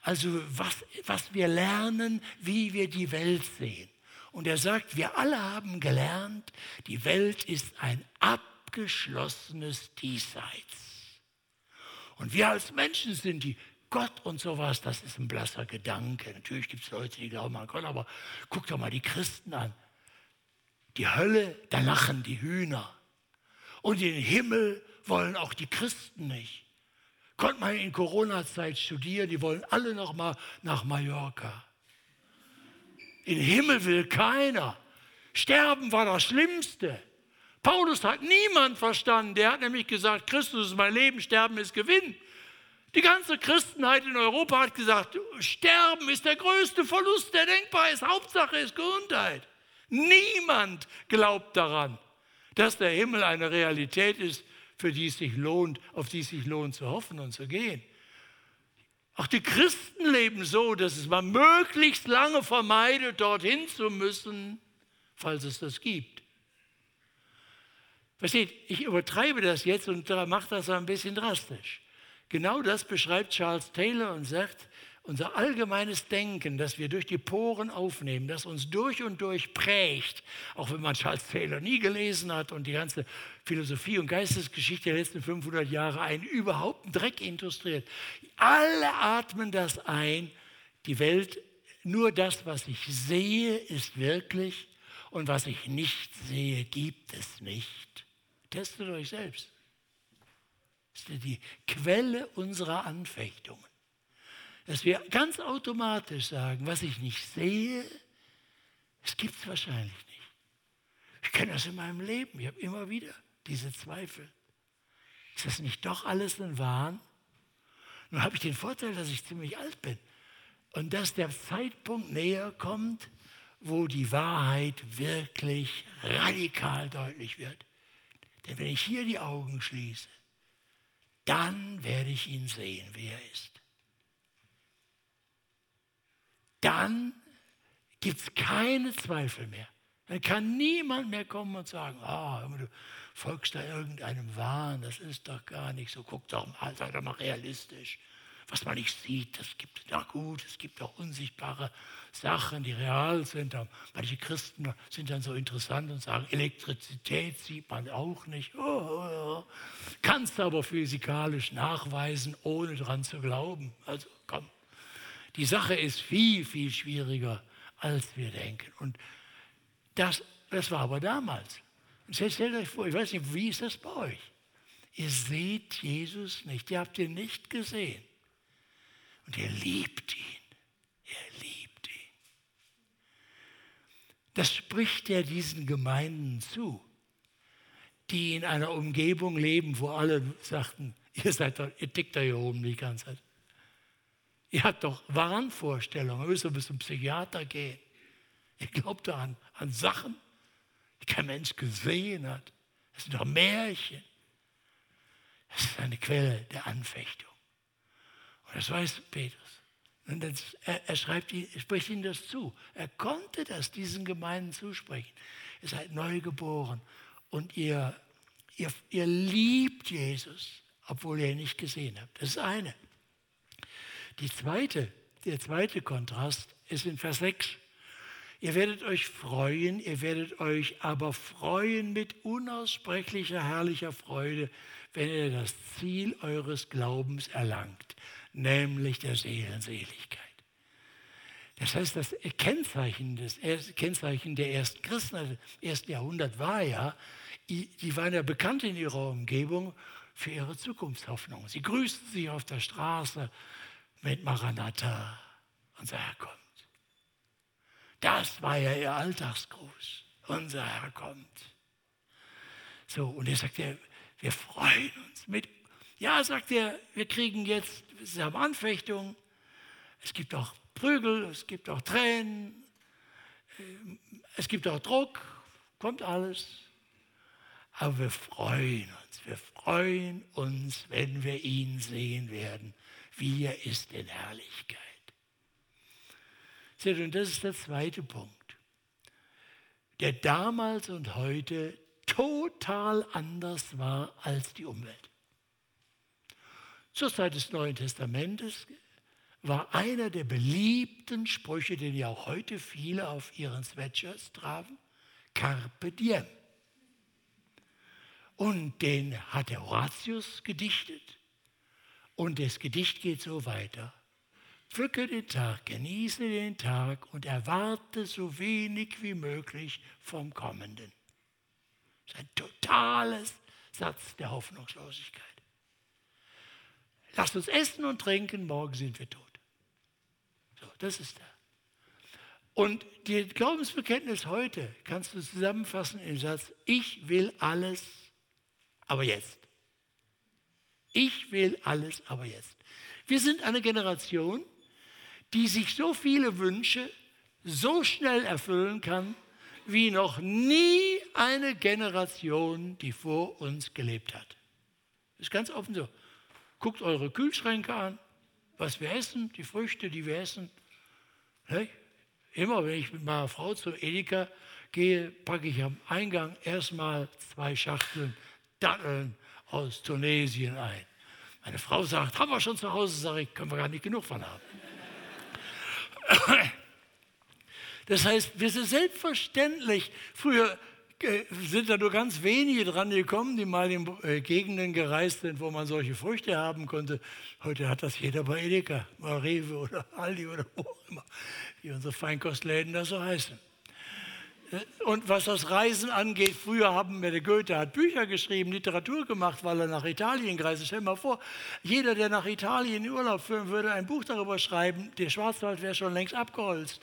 Also was, was wir lernen, wie wir die Welt sehen. Und er sagt, wir alle haben gelernt, die Welt ist ein abgeschlossenes Diesseits. Und wir als Menschen sind die Gott und sowas, das ist ein blasser Gedanke. Natürlich gibt es Leute, die glauben an Gott, aber guck doch mal die Christen an. Die Hölle, da lachen die Hühner. Und den Himmel, wollen auch die Christen nicht. Konnte man in Corona-Zeit studieren, die wollen alle noch mal nach Mallorca. In Himmel will keiner. Sterben war das Schlimmste. Paulus hat niemand verstanden. Der hat nämlich gesagt, Christus ist mein Leben, Sterben ist Gewinn. Die ganze Christenheit in Europa hat gesagt, Sterben ist der größte Verlust, der denkbar ist. Hauptsache ist Gesundheit. Niemand glaubt daran, dass der Himmel eine Realität ist, für die es sich lohnt, auf die es sich lohnt zu hoffen und zu gehen. Auch die Christen leben so, dass es man möglichst lange vermeidet, dorthin zu müssen, falls es das gibt. Versteht, ich übertreibe das jetzt und mache das ein bisschen drastisch. Genau das beschreibt Charles Taylor und sagt, unser allgemeines Denken, das wir durch die Poren aufnehmen, das uns durch und durch prägt, auch wenn man Charles Taylor nie gelesen hat und die ganze Philosophie und Geistesgeschichte der letzten 500 Jahre einen überhaupt Dreck illustriert. Alle atmen das ein. Die Welt, nur das, was ich sehe, ist wirklich und was ich nicht sehe, gibt es nicht. Testet euch selbst. Das ist die Quelle unserer Anfechtungen dass wir ganz automatisch sagen, was ich nicht sehe, das gibt es wahrscheinlich nicht. Ich kenne das in meinem Leben. Ich habe immer wieder diese Zweifel. Ist das nicht doch alles ein Wahn? Nun habe ich den Vorteil, dass ich ziemlich alt bin und dass der Zeitpunkt näher kommt, wo die Wahrheit wirklich radikal deutlich wird. Denn wenn ich hier die Augen schließe, dann werde ich ihn sehen, wie er ist. Dann gibt es keine Zweifel mehr. Dann kann niemand mehr kommen und sagen, oh, du folgst da irgendeinem Wahn, das ist doch gar nicht so, guck doch mal, sei doch mal realistisch. Was man nicht sieht, das gibt, na gut, es gibt auch unsichtbare Sachen, die real sind. Manche Christen sind dann so interessant und sagen, Elektrizität sieht man auch nicht. Oh, oh, oh. Kannst aber physikalisch nachweisen, ohne dran zu glauben. Also komm, die Sache ist viel, viel schwieriger, als wir denken. Und das, das war aber damals. Und jetzt stellt euch vor, ich weiß nicht, wie ist das bei euch? Ihr seht Jesus nicht, ihr habt ihn nicht gesehen. Und ihr liebt ihn. Ihr liebt ihn. Das spricht er diesen Gemeinden zu, die in einer Umgebung leben, wo alle sagten, ihr seid doch, ihr tickt da hier oben die ganze Zeit. Ihr habt doch Wahnvorstellungen, ihr müsst bis zum Psychiater gehen. Ihr glaubt an, an Sachen, die kein Mensch gesehen hat. Das sind doch Märchen. Das ist eine Quelle der Anfechtung. Und das weiß Petrus. Und das, er, er, schreibt, er spricht ihnen das zu. Er konnte das diesen Gemeinden zusprechen. Ihr seid neu geboren und ihr, ihr, ihr liebt Jesus, obwohl ihr ihn nicht gesehen habt. Das ist eine. Die zweite, der zweite Kontrast ist in Vers 6. Ihr werdet euch freuen, ihr werdet euch aber freuen mit unaussprechlicher, herrlicher Freude, wenn ihr das Ziel eures Glaubens erlangt, nämlich der Seelenseligkeit. Das heißt, das Kennzeichen, des, Kennzeichen der ersten Christen, also im ersten Jahrhundert war ja, die waren ja bekannt in ihrer Umgebung für ihre Zukunftshoffnung. Sie grüßten sich auf der Straße, mit Maranatha, unser Herr kommt. Das war ja ihr Alltagsgruß, unser Herr kommt. So, und er sagt, er, wir freuen uns mit. Ja, sagt er, wir kriegen jetzt, wir haben Anfechtung, es gibt auch Prügel, es gibt auch Tränen, es gibt auch Druck, kommt alles. Aber wir freuen uns, wir freuen uns, wenn wir ihn sehen werden wie er ist in Herrlichkeit. Seht, und das ist der zweite Punkt, der damals und heute total anders war als die Umwelt. Zur Zeit des Neuen Testamentes war einer der beliebten Sprüche, den ja auch heute viele auf ihren Sweatshirts tragen, Carpe diem. Und den hat der Horatius gedichtet. Und das Gedicht geht so weiter. Pflücke den Tag, genieße den Tag und erwarte so wenig wie möglich vom Kommenden. Das ist ein totales Satz der Hoffnungslosigkeit. Lasst uns essen und trinken, morgen sind wir tot. So, das ist da. Und die Glaubensbekenntnis heute kannst du zusammenfassen im Satz, ich will alles, aber jetzt. Ich will alles aber jetzt. Wir sind eine Generation, die sich so viele Wünsche so schnell erfüllen kann, wie noch nie eine Generation, die vor uns gelebt hat. Das ist ganz offen so. Guckt eure Kühlschränke an, was wir essen, die Früchte, die wir essen. Immer wenn ich mit meiner Frau zum Edeka gehe, packe ich am Eingang erstmal zwei Schachteln Datteln aus Tunesien ein. Meine Frau sagt, haben wir schon zu Hause, sage ich, können wir gar nicht genug von haben. Das heißt, wir sind selbstverständlich, früher äh, sind da nur ganz wenige dran gekommen, die mal in äh, Gegenden gereist sind, wo man solche Früchte haben konnte. Heute hat das jeder bei Edeka, bei oder Aldi oder wo auch immer, wie unsere Feinkostläden da so heißen. Und was das Reisen angeht, früher haben wir, der Goethe hat Bücher geschrieben, Literatur gemacht, weil er nach Italien gereist ist. Stell dir mal vor, jeder, der nach Italien in Urlaub führen würde, ein Buch darüber schreiben, der Schwarzwald wäre schon längst abgeholzt.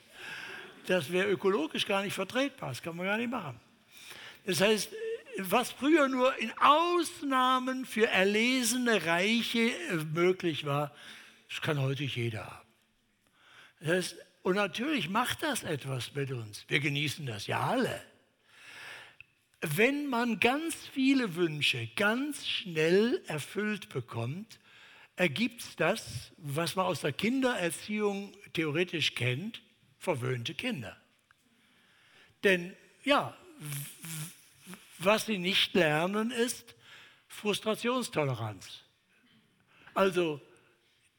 Das wäre ökologisch gar nicht vertretbar, das kann man gar nicht machen. Das heißt, was früher nur in Ausnahmen für erlesene Reiche möglich war, das kann heute jeder haben. Das heißt, und natürlich macht das etwas mit uns. Wir genießen das ja alle. Wenn man ganz viele Wünsche ganz schnell erfüllt bekommt, ergibt es das, was man aus der Kindererziehung theoretisch kennt, verwöhnte Kinder. Denn ja, was sie nicht lernen, ist Frustrationstoleranz. Also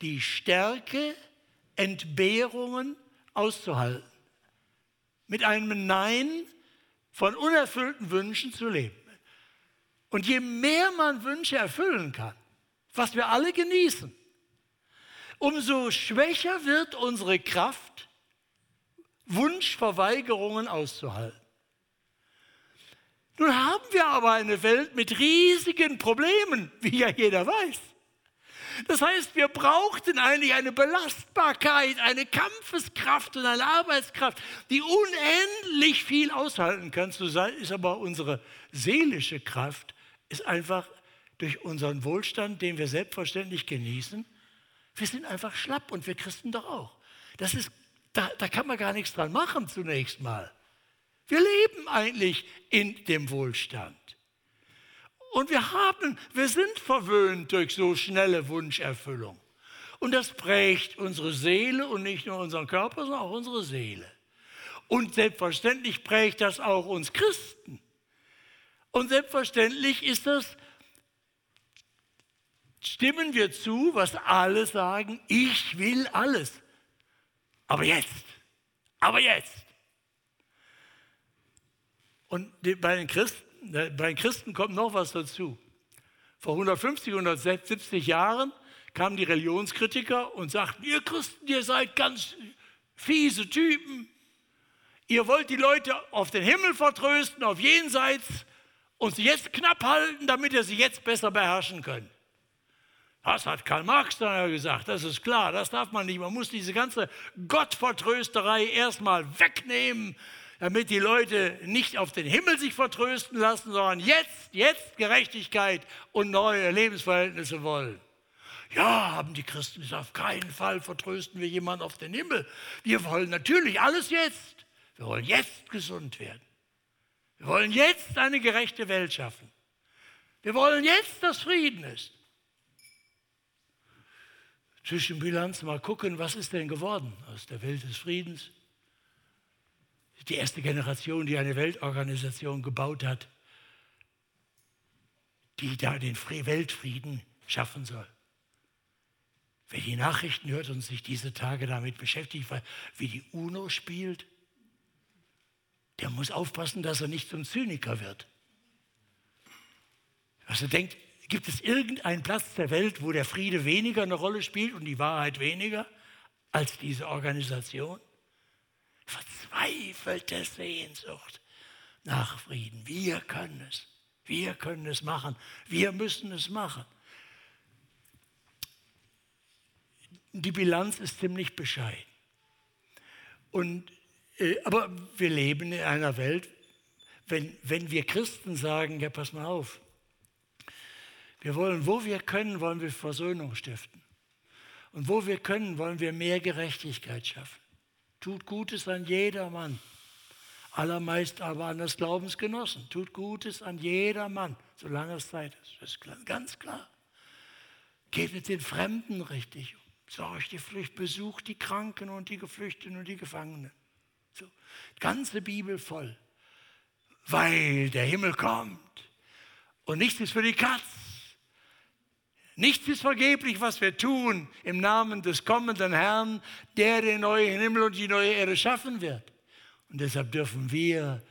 die Stärke, Entbehrungen auszuhalten. Mit einem Nein von unerfüllten Wünschen zu leben. Und je mehr man Wünsche erfüllen kann, was wir alle genießen, umso schwächer wird unsere Kraft, Wunschverweigerungen auszuhalten. Nun haben wir aber eine Welt mit riesigen Problemen, wie ja jeder weiß. Das heißt, wir brauchten eigentlich eine Belastbarkeit, eine Kampfeskraft und eine Arbeitskraft, die unendlich viel aushalten kann. So ist aber unsere seelische Kraft, ist einfach durch unseren Wohlstand, den wir selbstverständlich genießen, wir sind einfach schlapp und wir Christen doch auch. Das ist, da, da kann man gar nichts dran machen zunächst mal. Wir leben eigentlich in dem Wohlstand. Und wir haben, wir sind verwöhnt durch so schnelle Wunscherfüllung. Und das prägt unsere Seele und nicht nur unseren Körper, sondern auch unsere Seele. Und selbstverständlich prägt das auch uns Christen. Und selbstverständlich ist das, stimmen wir zu, was alle sagen, ich will alles. Aber jetzt, aber jetzt. Und bei den Christen bei den Christen kommt noch was dazu. Vor 150, 170 Jahren kamen die Religionskritiker und sagten, ihr Christen, ihr seid ganz fiese Typen. Ihr wollt die Leute auf den Himmel vertrösten, auf jenseits und sie jetzt knapp halten, damit ihr sie jetzt besser beherrschen könnt. Das hat Karl Marx dann gesagt, das ist klar, das darf man nicht. Man muss diese ganze Gottvertrösterei erstmal wegnehmen, damit die Leute nicht auf den Himmel sich vertrösten lassen, sondern jetzt, jetzt Gerechtigkeit und neue Lebensverhältnisse wollen. Ja, haben die Christen gesagt, auf keinen Fall vertrösten wir jemanden auf den Himmel. Wir wollen natürlich alles jetzt. Wir wollen jetzt gesund werden. Wir wollen jetzt eine gerechte Welt schaffen. Wir wollen jetzt, dass Frieden ist. Zwischenbilanz, mal gucken, was ist denn geworden aus der Welt des Friedens? Die erste Generation, die eine Weltorganisation gebaut hat, die da den Weltfrieden schaffen soll. Wer die Nachrichten hört und sich diese Tage damit beschäftigt, wie die UNO spielt, der muss aufpassen, dass er nicht zum Zyniker wird. Er denkt, gibt es irgendeinen Platz der Welt, wo der Friede weniger eine Rolle spielt und die Wahrheit weniger als diese Organisation? Verzweifelte Sehnsucht nach Frieden. Wir können es. Wir können es machen. Wir müssen es machen. Die Bilanz ist ziemlich bescheiden. Und, äh, aber wir leben in einer Welt, wenn, wenn wir Christen sagen, ja, pass mal auf, wir wollen, wo wir können, wollen wir Versöhnung stiften. Und wo wir können, wollen wir mehr Gerechtigkeit schaffen. Tut Gutes an jedermann. Allermeist aber an das Glaubensgenossen. Tut Gutes an jedermann, solange es Zeit ist. Das ist ganz klar. Geht mit den Fremden richtig um. Sorgt die Pflicht, besucht die Kranken und die Geflüchteten und die Gefangenen. So, ganze Bibel voll. Weil der Himmel kommt und nichts ist für die Katz. Nichts ist vergeblich, was wir tun im Namen des kommenden Herrn, der den neuen Himmel und die neue Erde schaffen wird. Und deshalb dürfen wir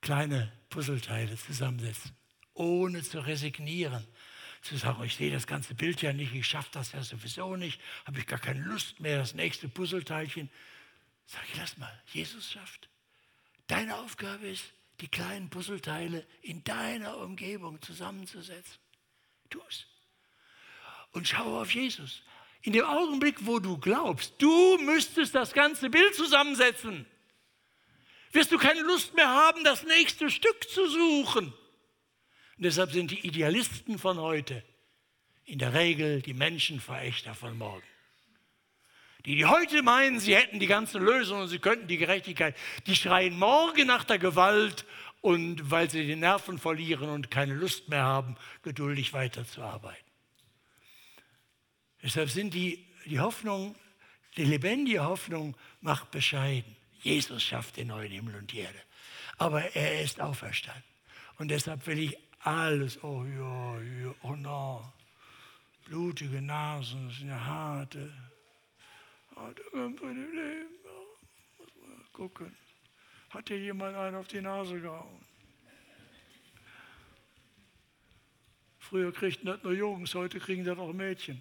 kleine Puzzleteile zusammensetzen, ohne zu resignieren. Zu sagen, ich sehe das ganze Bild ja nicht, ich schaffe das ja sowieso nicht, habe ich gar keine Lust mehr, das nächste Puzzleteilchen. Sag ich, lass mal, Jesus schafft. Deine Aufgabe ist, die kleinen Puzzleteile in deiner Umgebung zusammenzusetzen. Tu es. Und schau auf Jesus. In dem Augenblick, wo du glaubst, du müsstest das ganze Bild zusammensetzen, wirst du keine Lust mehr haben, das nächste Stück zu suchen. Und deshalb sind die Idealisten von heute in der Regel die Menschenverächter von morgen. Die, die heute meinen, sie hätten die ganze Lösung und sie könnten die Gerechtigkeit, die schreien morgen nach der Gewalt und weil sie die Nerven verlieren und keine Lust mehr haben, geduldig weiterzuarbeiten. Deshalb sind die, die Hoffnung, die lebendige Hoffnung macht bescheiden. Jesus schafft den neuen Himmel und die Erde. Aber er ist auferstanden. Und deshalb will ich alles, oh ja, ja oh no, blutige Nasen, das sind ja harte, im Leben. Muss man gucken. Hat dir jemand einen auf die Nase gehauen? Früher kriegten das nur Jungs, heute kriegen das auch Mädchen.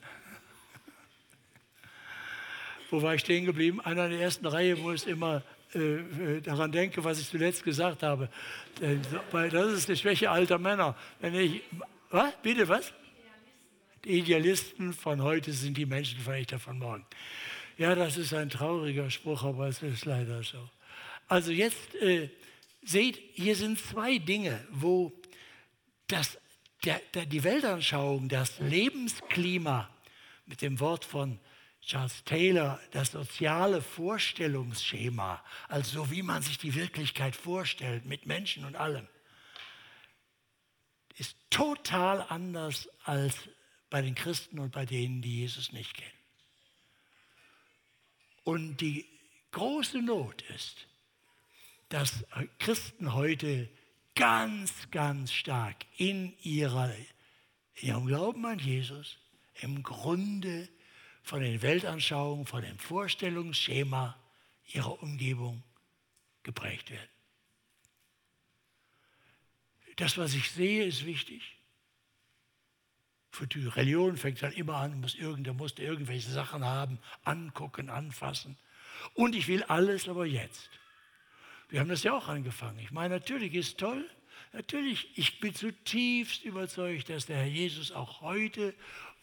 Wo war ich stehen geblieben? Einer der ersten Reihe, wo ich immer äh, äh, daran denke, was ich zuletzt gesagt habe. Äh, das ist die Schwäche alter Männer. Wenn ich, was? Bitte was? Die Idealisten von heute sind die Menschenverächter von morgen. Ja, das ist ein trauriger Spruch, aber es ist leider so. Also jetzt äh, seht, hier sind zwei Dinge, wo das, der, der, die Weltanschauung, das Lebensklima mit dem Wort von Charles Taylor das soziale Vorstellungsschema, also wie man sich die Wirklichkeit vorstellt mit Menschen und allem, ist total anders als bei den Christen und bei denen, die Jesus nicht kennen. Und die große Not ist, dass Christen heute ganz, ganz stark in ihrer, ihrem Glauben an Jesus im Grunde von den Weltanschauungen, von dem Vorstellungsschema ihrer Umgebung geprägt werden. Das, was ich sehe, ist wichtig. Für die Religion fängt dann immer an, muss irgendwer musste irgendwelche Sachen haben, angucken, anfassen. Und ich will alles aber jetzt. Wir haben das ja auch angefangen. Ich meine, natürlich ist toll. Natürlich, ich bin zutiefst überzeugt, dass der Herr Jesus auch heute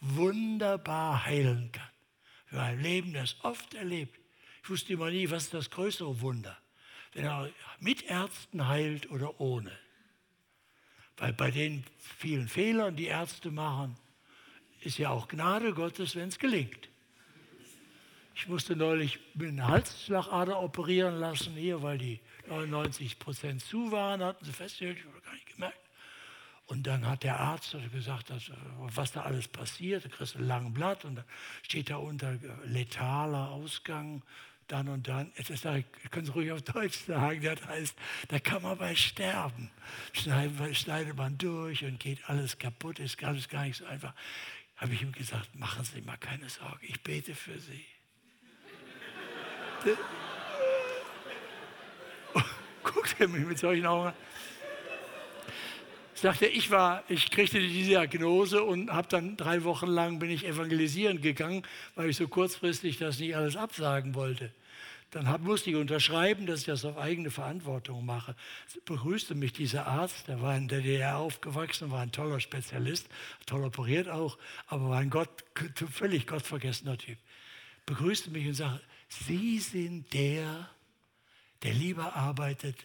wunderbar heilen kann. Für ein Leben, das oft erlebt. Ich wusste immer nie, was ist das größere Wunder. Wenn er mit Ärzten heilt oder ohne. Weil bei den vielen Fehlern, die Ärzte machen, ist ja auch Gnade Gottes, wenn es gelingt. Ich musste neulich mit einer Halsschlagader operieren lassen hier, weil die 99 Prozent zu waren, hatten sie festgestellt, ich habe gar nicht gemerkt. Und dann hat der Arzt gesagt, dass, was da alles passiert. Da kriegst du ein langes Blatt und dann steht da unter letaler Ausgang dann und dann. Ich, können Sie ruhig auf Deutsch sagen, das heißt, da kann man bei sterben. Schneidet, man durch und geht alles kaputt, ist alles gar nicht so einfach. Habe ich ihm gesagt, machen Sie mal keine Sorge, ich bete für Sie. Guckt er mich mit solchen Augen an sagte, ich war, ich kriegte die Diagnose und habe dann drei Wochen lang bin ich evangelisieren gegangen, weil ich so kurzfristig das nicht alles absagen wollte. Dann musste ich unterschreiben, dass ich das auf eigene Verantwortung mache. Begrüßte mich dieser Arzt, der war in der DDR aufgewachsen, war ein toller Spezialist, toll operiert auch, aber war ein Gott, völlig gottvergessener Typ. Begrüßte mich und sagte, Sie sind der, der lieber arbeitet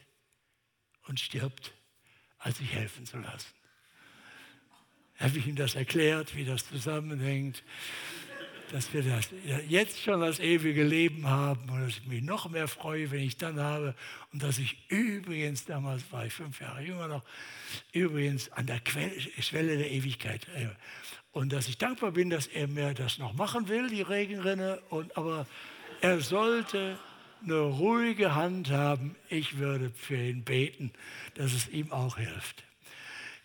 und stirbt, als sich helfen zu lassen. Habe ich ihm das erklärt, wie das zusammenhängt, dass wir das jetzt schon das ewige Leben haben und dass ich mich noch mehr freue, wenn ich dann habe und dass ich übrigens, damals war ich fünf Jahre jünger noch, übrigens an der Schwelle der Ewigkeit äh, und dass ich dankbar bin, dass er mir das noch machen will, die Regenrinne, und, aber er sollte eine ruhige Hand haben. Ich würde für ihn beten, dass es ihm auch hilft.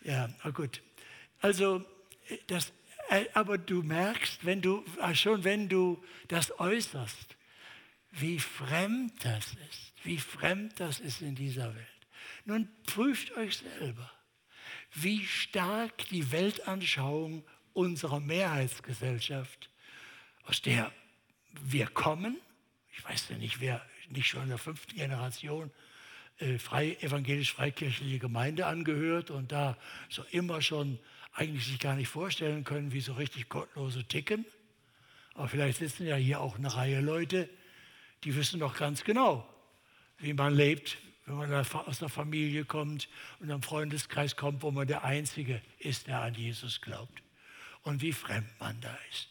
Ja, na gut. Also, das, aber du merkst, wenn du, äh, schon wenn du das äußerst, wie fremd das ist, wie fremd das ist in dieser Welt. Nun prüft euch selber, wie stark die Weltanschauung unserer Mehrheitsgesellschaft, aus der wir kommen, ich weiß ja nicht, wer nicht schon in der fünften Generation äh, frei, evangelisch-freikirchliche Gemeinde angehört und da so immer schon eigentlich sich gar nicht vorstellen können, wie so richtig Gottlose ticken. Aber vielleicht sitzen ja hier auch eine Reihe Leute, die wissen doch ganz genau, wie man lebt, wenn man aus der Familie kommt und am Freundeskreis kommt, wo man der Einzige ist, der an Jesus glaubt. Und wie fremd man da ist.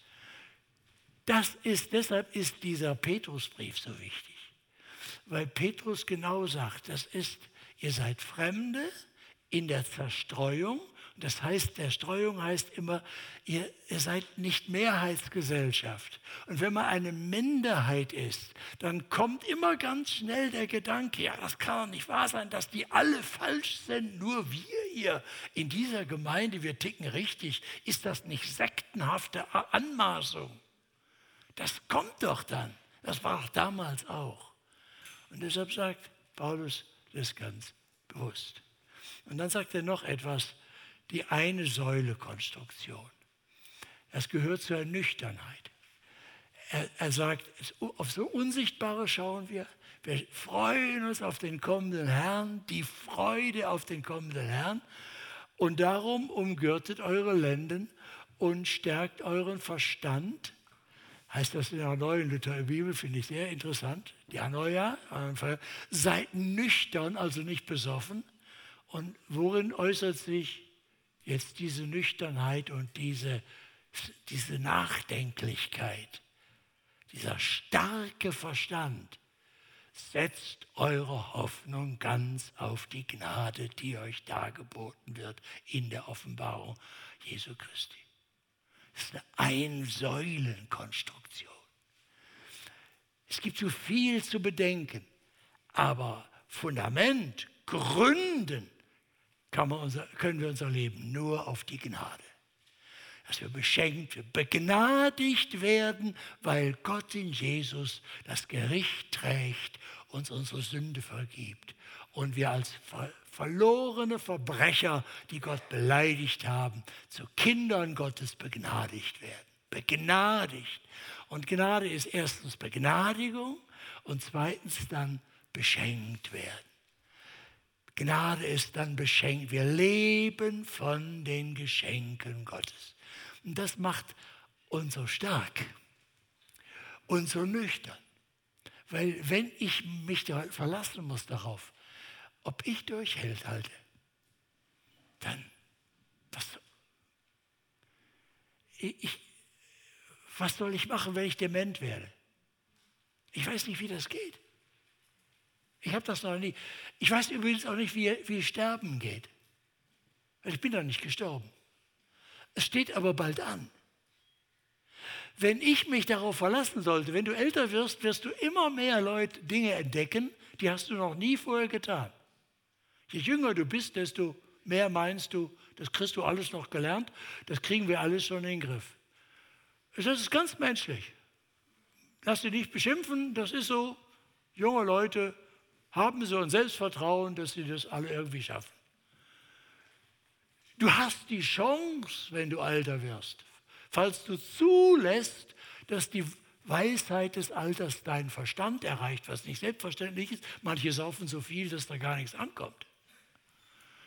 Das ist, deshalb ist dieser Petrusbrief so wichtig. Weil Petrus genau sagt, das ist, ihr seid Fremde in der Zerstreuung das heißt, der Streuung heißt immer, ihr, ihr, seid nicht Mehrheitsgesellschaft. Und wenn man eine Minderheit ist, dann kommt immer ganz schnell der Gedanke, ja, das kann doch nicht wahr sein, dass die alle falsch sind, nur wir hier in dieser Gemeinde, wir ticken richtig. Ist das nicht sektenhafte Anmaßung? Das kommt doch dann. Das war doch damals auch. Und deshalb sagt Paulus das ganz bewusst. Und dann sagt er noch etwas, die eine Säule-Konstruktion. Das gehört zur Nüchternheit. Er, er sagt, auf so Unsichtbare schauen wir. Wir freuen uns auf den kommenden Herrn, die Freude auf den kommenden Herrn. Und darum umgürtet eure Lenden und stärkt euren Verstand. Heißt das in der neuen Lutherbibel, finde ich sehr interessant. Die Anoia, seid nüchtern, also nicht besoffen. Und worin äußert sich jetzt diese Nüchternheit und diese, diese Nachdenklichkeit, dieser starke Verstand, setzt eure Hoffnung ganz auf die Gnade, die euch dargeboten wird in der Offenbarung Jesu Christi. Das ist eine Einsäulenkonstruktion. Es gibt so viel zu bedenken, aber Fundament, Gründen wir unser, können wir unser Leben nur auf die Gnade. Dass wir beschenkt, wir begnadigt werden, weil Gott in Jesus das Gericht trägt, uns unsere Sünde vergibt und wir als ver verlorene Verbrecher, die Gott beleidigt haben, zu Kindern Gottes begnadigt werden. Begnadigt. Und Gnade ist erstens Begnadigung und zweitens dann beschenkt werden. Gnade ist dann beschenkt. Wir leben von den Geschenken Gottes. Und das macht uns so stark und so nüchtern. Weil wenn ich mich verlassen muss darauf, ob ich durchhält halte, dann, was, ich, was soll ich machen, wenn ich dement werde? Ich weiß nicht, wie das geht. Ich habe das noch nie. Ich weiß übrigens auch nicht, wie, wie Sterben geht. Ich bin noch nicht gestorben. Es steht aber bald an. Wenn ich mich darauf verlassen sollte, wenn du älter wirst, wirst du immer mehr Leute Dinge entdecken, die hast du noch nie vorher getan. Je jünger du bist, desto mehr meinst du, das kriegst du alles noch gelernt, das kriegen wir alles schon in den Griff. Das ist ganz menschlich. Lass dich nicht beschimpfen, das ist so. Junge Leute haben so ein Selbstvertrauen, dass sie das alle irgendwie schaffen. Du hast die Chance, wenn du alter wirst, falls du zulässt, dass die Weisheit des Alters deinen Verstand erreicht, was nicht selbstverständlich ist. Manche saufen so viel, dass da gar nichts ankommt.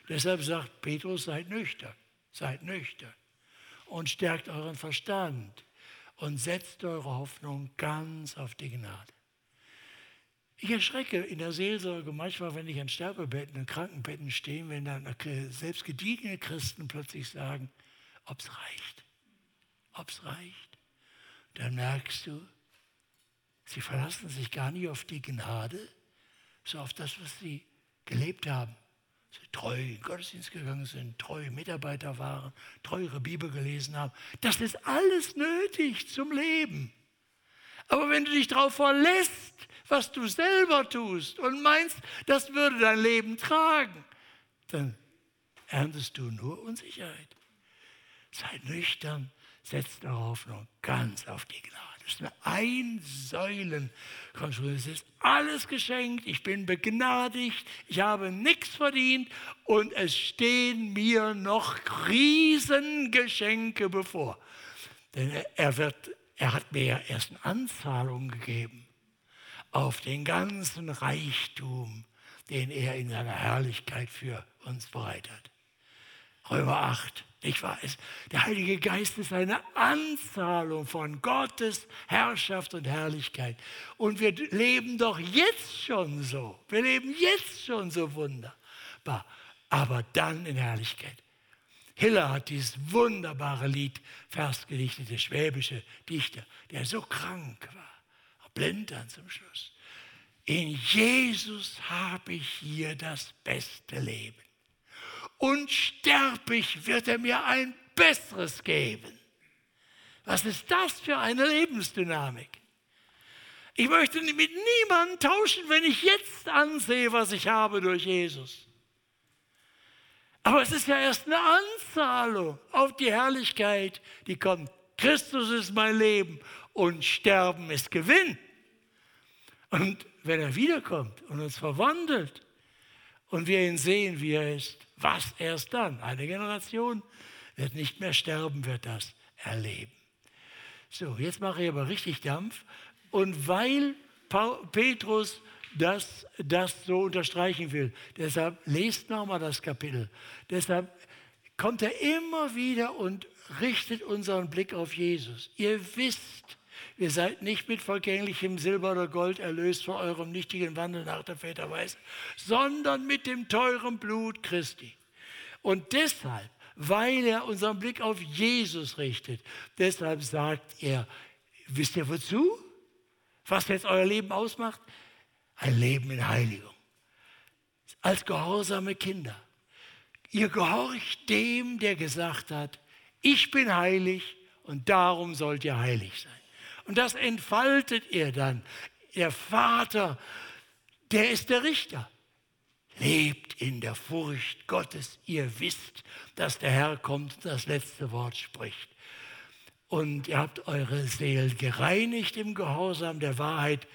Deshalb sagt Petrus, seid nüchtern, seid nüchtern und stärkt euren Verstand und setzt eure Hoffnung ganz auf die Gnade. Ich erschrecke in der Seelsorge manchmal, wenn ich an Sterbebetten, an Krankenbetten stehe, wenn dann selbst gediegene Christen plötzlich sagen, ob es reicht. Ob es reicht. Dann merkst du, sie verlassen sich gar nicht auf die Gnade, so auf das, was sie gelebt haben. Sie treu in Gottesdienst gegangen sind, treue Mitarbeiter waren, treu ihre Bibel gelesen haben. Das ist alles nötig zum Leben. Aber wenn du dich darauf verlässt, was du selber tust und meinst, das würde dein Leben tragen, dann erntest du nur Unsicherheit. Seid nüchtern, setzt eure Hoffnung ganz auf die Gnade. Das ist eine Einsäulenkonstruktion. Es ist alles geschenkt. Ich bin begnadigt. Ich habe nichts verdient. Und es stehen mir noch Riesengeschenke bevor. Denn er, wird, er hat mir ja erst eine Anzahlung gegeben auf den ganzen Reichtum, den er in seiner Herrlichkeit für uns bereitet. Römer 8. Ich weiß, der Heilige Geist ist eine Anzahlung von Gottes Herrschaft und Herrlichkeit. Und wir leben doch jetzt schon so. Wir leben jetzt schon so wunderbar. Aber dann in Herrlichkeit. Hiller hat dieses wunderbare Lied Vers gedichtet, der schwäbische Dichter, der so krank war, blind dann zum Schluss. In Jesus habe ich hier das beste Leben und sterb ich, wird er mir ein besseres geben. Was ist das für eine Lebensdynamik? Ich möchte mit niemandem tauschen, wenn ich jetzt ansehe, was ich habe durch Jesus. Aber es ist ja erst eine Anzahlung auf die Herrlichkeit, die kommt. Christus ist mein Leben und Sterben ist Gewinn. Und wenn er wiederkommt und uns verwandelt und wir ihn sehen, wie er ist, was erst dann? Eine Generation wird nicht mehr sterben, wird das erleben. So, jetzt mache ich aber richtig Dampf. Und weil Petrus das, das so unterstreichen will, deshalb lest nochmal das Kapitel. Deshalb kommt er immer wieder und richtet unseren Blick auf Jesus. Ihr wisst, Ihr seid nicht mit vergänglichem Silber oder Gold erlöst von eurem nichtigen Wandel nach der Väterweise, sondern mit dem teuren Blut Christi. Und deshalb, weil er unseren Blick auf Jesus richtet, deshalb sagt er, wisst ihr wozu? Was jetzt euer Leben ausmacht? Ein Leben in Heiligung. Als gehorsame Kinder. Ihr gehorcht dem, der gesagt hat, ich bin heilig und darum sollt ihr heilig sein. Und das entfaltet er dann. Der Vater, der ist der Richter. Lebt in der Furcht Gottes. Ihr wisst, dass der Herr kommt und das letzte Wort spricht. Und ihr habt eure Seelen gereinigt im Gehorsam der Wahrheit.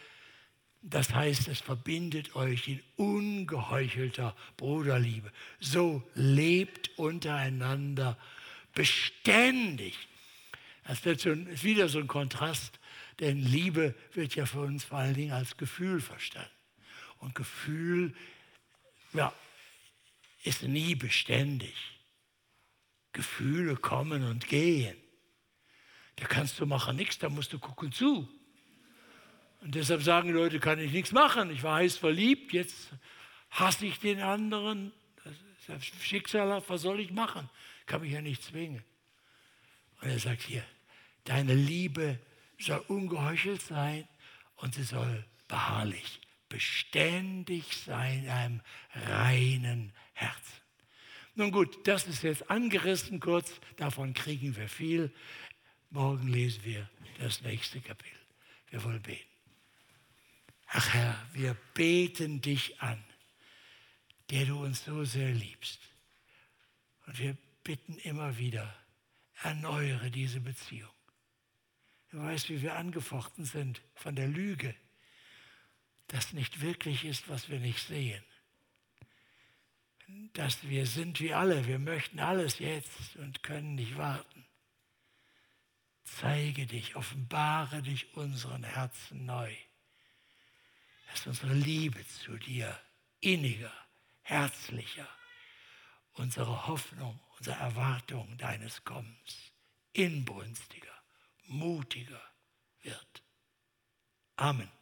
Das heißt, es verbindet euch in ungeheuchelter Bruderliebe. So lebt untereinander beständig. Das wird schon, ist wieder so ein Kontrast denn Liebe wird ja für uns vor allen Dingen als Gefühl verstanden. Und Gefühl ja, ist nie beständig. Gefühle kommen und gehen. Da kannst du machen nichts, da musst du gucken zu. Und deshalb sagen Leute, kann ich nichts machen. Ich war heiß verliebt, jetzt hasse ich den anderen. Das ist ja schicksalhaft, was soll ich machen? Kann mich ja nicht zwingen. Und er sagt hier, deine Liebe soll ungeheuchelt sein und sie soll beharrlich, beständig sein in einem reinen Herzen. Nun gut, das ist jetzt angerissen kurz, davon kriegen wir viel. Morgen lesen wir das nächste Kapitel. Wir wollen beten. Ach Herr, wir beten dich an, der du uns so sehr liebst. Und wir bitten immer wieder, erneuere diese Beziehung. Du weißt, wie wir angefochten sind von der Lüge, dass nicht wirklich ist, was wir nicht sehen. Dass wir sind wie alle, wir möchten alles jetzt und können nicht warten. Zeige dich, offenbare dich unseren Herzen neu. Dass unsere Liebe zu dir inniger, herzlicher, unsere Hoffnung, unsere Erwartung deines Kommens inbrünstiger mutiger wird. Amen.